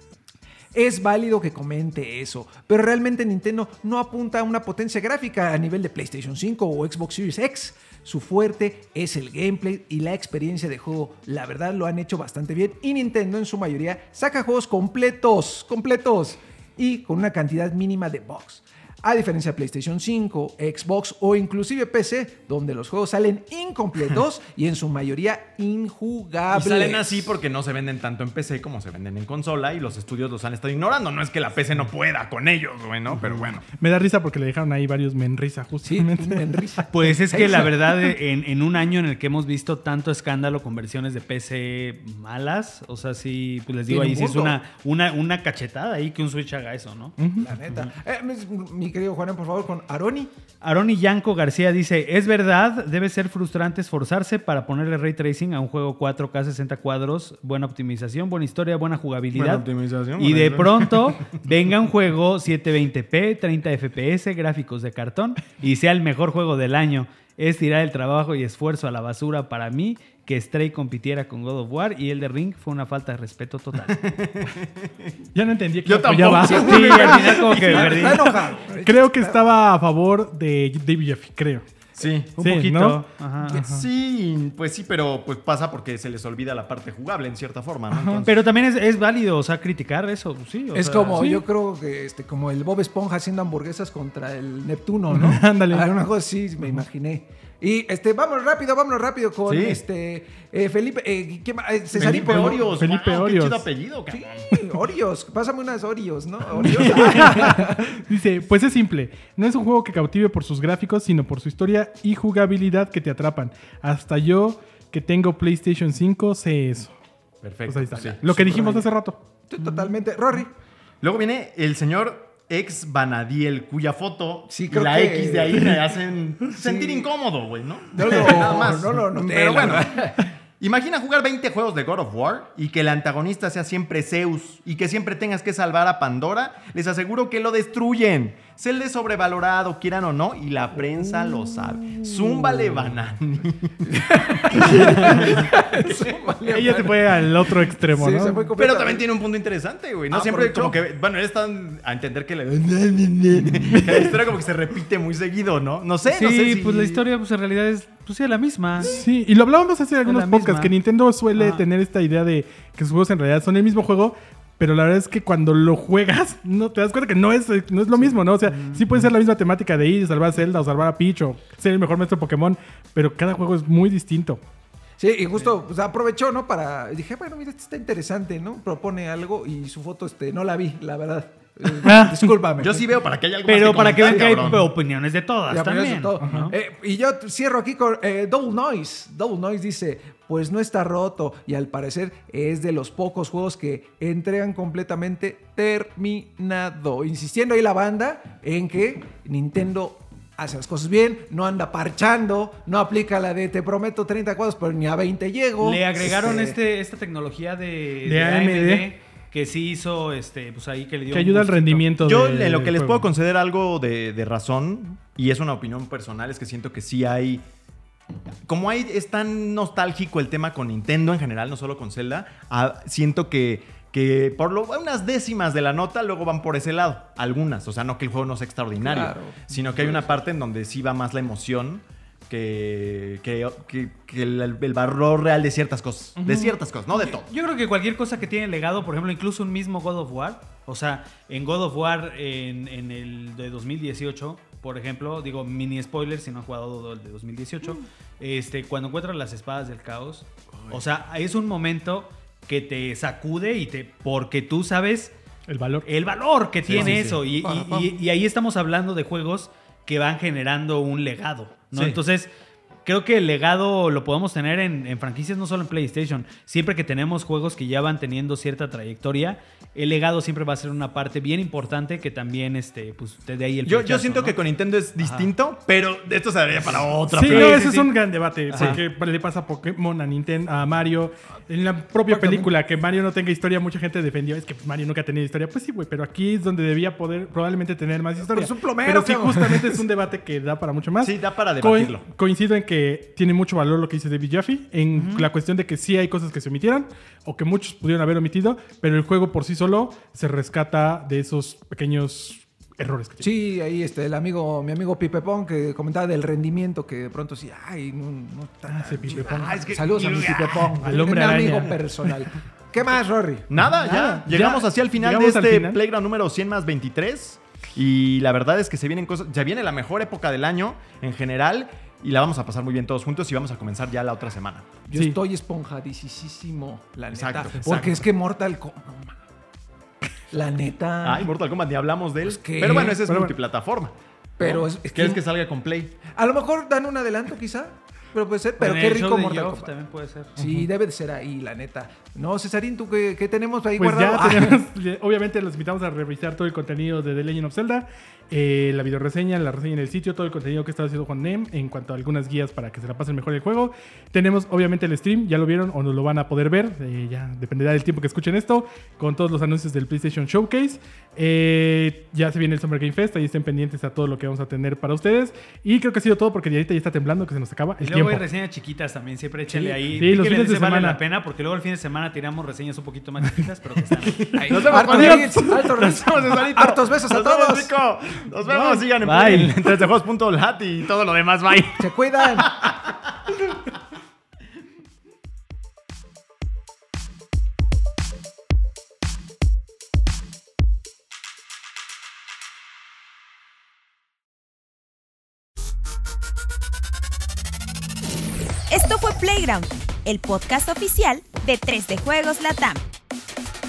Es válido que comente eso, pero realmente Nintendo no apunta a una potencia gráfica a nivel de PlayStation 5 o Xbox Series X. Su fuerte es el gameplay y la experiencia de juego. La verdad lo han hecho bastante bien y Nintendo en su mayoría saca juegos completos, completos y con una cantidad mínima de bugs. A diferencia de PlayStation 5, Xbox o inclusive PC, donde los juegos salen incompletos y en su mayoría Y injugables. salen así porque no se venden tanto en PC como se venden en consola y los estudios los han estado ignorando. No es que la PC no pueda con ellos, güey, ¿no? Pero bueno. Me da risa porque le dejaron ahí varios menrisa Sí, justamente. en risa. Pues es que la verdad, en, en un año en el que hemos visto tanto escándalo con versiones de PC malas, o sea, sí, pues les digo ahí, sí es una, una, una cachetada ahí que un Switch haga eso, ¿no? La neta. Eh, mi mi querido Juan, por favor, con Aroni. Aroni Yanko García dice, es verdad, debe ser frustrante esforzarse para ponerle ray tracing a un juego 4K 60 cuadros, buena optimización, buena historia, buena jugabilidad. y de pronto venga un juego 720p, 30 FPS, gráficos de cartón y sea el mejor juego del año. Es tirar el trabajo y esfuerzo a la basura para mí que Stray compitiera con God of War y el de Ring fue una falta de respeto total. Ya no entendí que Yo apoyaba. tampoco. Sí, al final como que perdí. está enojado. Creo que estaba a favor de David Jeffy, creo. Sí. Un Sí, poquito. ¿no? Ajá. Sí, pues sí, pero pues pasa porque se les olvida la parte jugable en cierta forma, ¿no? Entonces- Pero también es, es válido, o sea, criticar eso, pues sí. o Es sea, como, sí. yo creo que este, como el Bob Esponja haciendo hamburguesas contra el Neptuno, ¿no? Ándale. Alguna cosa así, me imaginé. Y este, vámonos rápido, vámonos rápido con Sí. este eh, Felipe, eh, ¿quién más? Eh, Cesarín, Felipe. Orios. Felipe wow, Orios. Qué chido apellido, cabrón. Sí, Orios, pásame unas Orios, ¿no? Orios. Dice, pues es simple. No es un juego que cautive por sus gráficos, sino por su historia y jugabilidad que te atrapan. Hasta yo, que tengo PlayStation 5, sé eso. Perfecto. Pues ahí está. sí. Lo que dijimos hace rato. Totalmente. Rory. Luego viene el señor ex Banadiel, cuya foto Sí, creo la que- X de ahí me hacen sentir incómodo, güey, ¿no? No Nada más. no lo noté, Pero bueno. Imagina jugar 20 juegos de God of War y que el antagonista sea siempre Zeus y que siempre tengas que salvar a Pandora. Les aseguro que lo destruyen. Zelda es sobrevalorado, quieran o no, y la prensa lo sabe. Zúmbale Banani. Ella se fue al otro extremo, Sí, ¿no? se fue Pero también tiene un punto interesante, güey. No Ah, siempre como que, bueno, ellos están a entender que, la- que la historia como que se repite muy seguido, ¿no? No sé, Sí, no sé si- pues la historia pues en realidad es pues, sí, la misma. Sí, y lo hablábamos hace algunos podcasts, misma. que Nintendo suele Ajá. tener esta idea de que sus juegos en realidad son el mismo juego, pero la verdad es que cuando lo juegas, no te das cuenta que no es, no es lo mismo, ¿no? O sea, sí puede ser la misma temática de ir salvar a Zelda o salvar a Peach o ser el mejor maestro Pokémon, pero cada juego es muy distinto. Sí, y justo aprovechó, ¿no? Para. Dije, bueno, mira, este está interesante, ¿no? Propone algo y su foto, este, no la vi, la verdad. Eh, discúlpame. Yo sí veo para que haya algo más Pero para que vean que hay cabrón. opiniones de todas eso también. Eh, y yo cierro aquí con eh, Double Noise. Double Noise dice, pues no está roto y al parecer es de los pocos juegos que entregan completamente terminado. Insistiendo ahí la banda en que Nintendo hace las cosas bien, no anda parchando, no aplica la de te prometo 30 cuadros, pero ni a 20 llego. Le agregaron Este, este, esta tecnología de, De AMD. Que sí hizo, este, pues ahí que le dio Que ayuda al rendimiento. Yo de- en lo que les juego. puedo conceder algo de, de razón, y es una opinión personal, es que siento que sí hay... Como hay, es tan nostálgico el tema con Nintendo en general, no solo con Zelda, ah, siento que, que por lo, unas décimas de la nota luego van por ese lado. Algunas, o sea, no que el juego no sea extraordinario, Claro. sino que hay una parte en donde sí va más la emoción que, que, que- que el, el valor real de ciertas cosas. De ciertas cosas, no de todo. Yo creo que cualquier cosa que tiene legado, por ejemplo, incluso un mismo God of War, o sea, en God of War en, en el de 2018, por ejemplo, digo mini spoiler si no han jugado el de 2018, este, cuando encuentras las espadas del caos, o sea, es un momento que te sacude y te porque tú sabes El valor. el valor que tiene sí, sí. eso. Y, y- y- y ahí estamos hablando de juegos que van generando un legado, ¿no? Sí. Entonces, creo que el legado lo podemos tener en, en franquicias, no solo en PlayStation. Siempre que tenemos juegos que ya van teniendo cierta trayectoria, el legado siempre va a ser una parte bien importante que también, este, pues, te dé ahí el Yo, yo siento ¿no? que con Nintendo es distinto, pero esto se daría para otra. Sí, pero- no, sí, ese es sí. un gran debate. Porque le pasa a Pokémon, a Nintendo, a Mario. En la propia película, que Mario no tenga historia, mucha gente defendió. Es que pues, Mario nunca ha tenido historia. Pues sí, güey, pero aquí es donde debía poder probablemente tener más historia. es un plomero, Pero sí, justamente es un debate que da para mucho más. Sí, da para Co- debatirlo. coincido en que tiene mucho valor lo que dice David Jaffe, en la cuestión de que sí hay cosas que se omitieron o que muchos pudieron haber omitido, pero el juego por sí solo se rescata de esos pequeños errores que tiene. Sí, ahí este, el amigo, mi amigo Pipe Pong que comentaba del rendimiento que de pronto sí, ay, no, no está Ah, Pipe. Pong. Ah, es que- Saludos a mi Pipe Pong, Al hombre un amigo personal. ¿Qué más, Rory? Nada, Nada, ya. Llegamos ya. así al final de este final. Playground número 100 más 23. Y la verdad es que se vienen cosas. Ya viene la mejor época del año en general. Y la vamos a pasar muy bien todos juntos. Y vamos a comenzar ya la otra semana. Yo Sí. estoy esponjadísimo, la neta. Exacto, Porque es que Mortal Kombat. La neta. Ay, Mortal Kombat, ni hablamos de él. Pues. Pero bueno, ese es Pero multiplataforma. Pero ¿no? es- es ¿Quieres que- que salga con Play? A lo mejor dan un adelanto, quizá. Pero puede ser. Pero En qué el rico Mortal Kombat. también puede ser. Sí, debe de ser ahí, la neta. No, Cesarín, ¿tú qué, qué tenemos ahí Pues guardado? ya tenemos, obviamente los invitamos a revisar todo el contenido de The Legend of Zelda eh, la videoreseña, la reseña en el sitio, todo el contenido que está haciendo Juan Nem en cuanto a algunas guías para que se la pasen mejor el juego. Tenemos obviamente el stream, ya lo vieron o no lo van a poder ver, eh, ya dependerá del tiempo que escuchen esto, con todos los anuncios del PlayStation Showcase. Eh, ya se viene el Summer Game Fest, ahí estén pendientes a todo lo que vamos a tener para ustedes. Y creo que ha sido todo porque ahorita ya está temblando, que se nos acaba Y el luego tiempo. hay reseñas chiquitas también, siempre échenle Sí, ahí. sí, los fines de ese vale semana. la pena porque luego el fin de semana tiramos reseñas un poquito más chiquitas, pero que están ahí. Nos vemos, Hartos hartos. Nos. Hartos besos a Nos vemos, todos. Nos vemos. Sigan en, Bye. en 3dejuegos.lat y todo lo demás. Bye. Se cuidan. Esto fue Playground, el podcast oficial de 3D Juegos Latam.